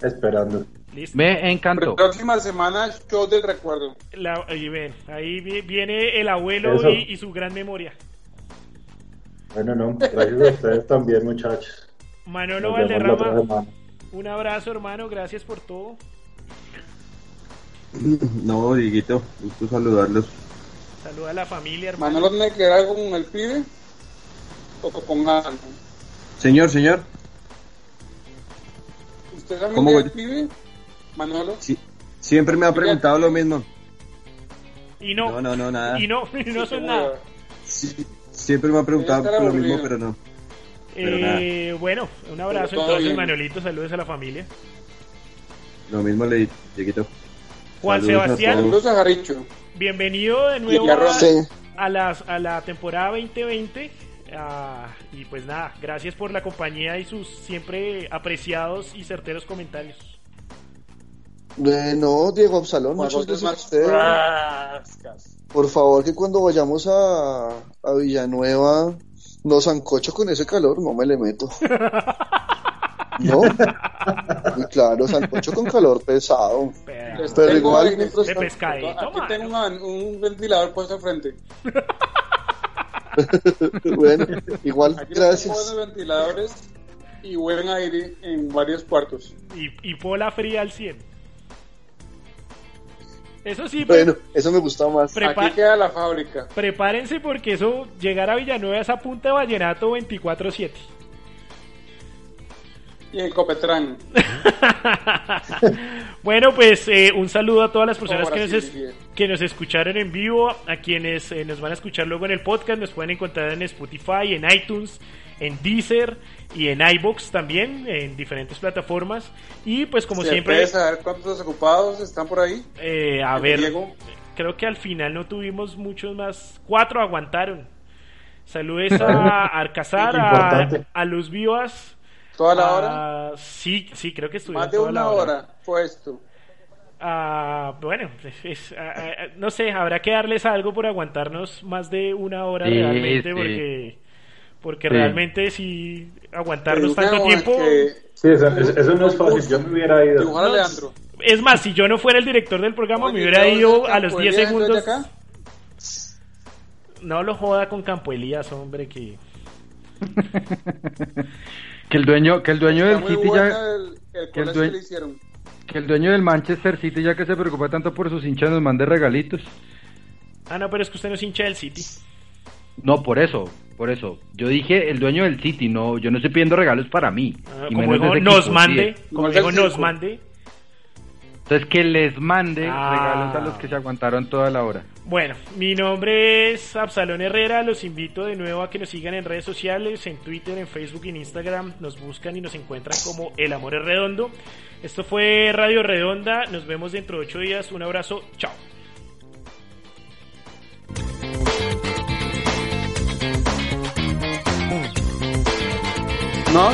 esperando. Listo. Me encantó. Próxima semana, show del recuerdo. La- ahí ven, ahí vi- viene el abuelo Eso. y, y su gran memoria. Bueno, no, gracias a ustedes también, muchachos. Manolo Nos Valderrama, un abrazo, hermano. Gracias por todo. No, Dieguito, gusto saludarlos. Saluda a la familia, hermano. Manolo tiene que algo con el pibe o con algo. Señor, señor, ¿Usted también ¿Cómo el pibe? Manolo. sí, siempre me ha preguntado lo mismo. Y no, No, no, no, nada. y no, <laughs> y no son nada. Sí, siempre me ha preguntado lo mismo, pero no. Pero Eh, bueno, un abrazo Pero entonces, bien. Manolito. Saludos a la familia. Lo mismo le di, Dieguito. Juan Saludos Sebastián. Saludos a Jarricho. bienvenido de nuevo a a, las- a la temporada 2020. Ah, y pues nada, gracias por la compañía y sus siempre apreciados y certeros comentarios. Eh, no, Diego Absalón, muchas gracias a más usted. rascas. Por favor, que cuando vayamos a, a Villanueva no sancocho con ese calor, no me le meto. <laughs> ¿No? Y claro, sancocho con calor pesado. Pero, Les Pero tengo igual, mientras de tanto- pescadito, Aquí mano. tengo un ventilador puesto al frente. <laughs> Bueno, igual, Aquí gracias. buenos ventiladores y buen aire en varios cuartos. Y, y pola fría al 100. Eso sí, pues, Bueno, eso me gustó más. Prepa- Aquí queda la fábrica. prepárense porque eso, llegar a Villanueva es a punta de vallenato 24-7. Y en Copetrán. <laughs> bueno, pues eh, un saludo a todas las personas que nos, que nos escucharon en vivo, a quienes eh, nos van a escuchar luego en el podcast, nos pueden encontrar en Spotify, en iTunes, en Deezer y en iBox también, en diferentes plataformas. Y pues como ¿Se siempre, saber cuántos desocupados están por ahí? eh, a ver, Diego. creo que al final no tuvimos muchos más, cuatro aguantaron. Saludes a Arcazar, a, a Luz Vivas. ¿Toda la a- hora? Sí, sí, creo que estuvieron Más de toda una la hora puesto. Ah, bueno, es- ah, ah, no sé, habrá que darles algo por aguantarnos más de una hora Sí, realmente, sí. porque porque Sí. realmente si aguantarnos tanto es tiempo. que- Sí, eso, no es fácil. Yo me hubiera ido. Dibujar a Leandro. Es más, si yo no fuera el director del programa, me hubiera ¿ya ido a los Campo 10 Elías, segundos. acá? No lo joda con Campo Elías, hombre, que <laughs> que el dueño, que el dueño Está del City ya, el, el que le hicieron. que el dueño del Manchester City ya que se preocupa tanto por sus hinchas nos mande regalitos. Ah, no, pero es que usted no es hincha del City. No, por eso, por eso. Yo dije el dueño del City, no, yo no estoy pidiendo regalos para mí. Ah, y como dijo, ese nos equipo, mande, sí. como dijo, nos mande. Entonces que les mande Ah. regalos a los que se aguantaron toda la hora. Bueno, mi nombre es Absalón Herrera, los invito de nuevo a que nos sigan en redes sociales, en Twitter, en Facebook y en Instagram, nos buscan y nos encuentran como El Amor es Redondo. Esto fue Radio Redonda, nos vemos dentro de ocho días, un abrazo, chao. 啊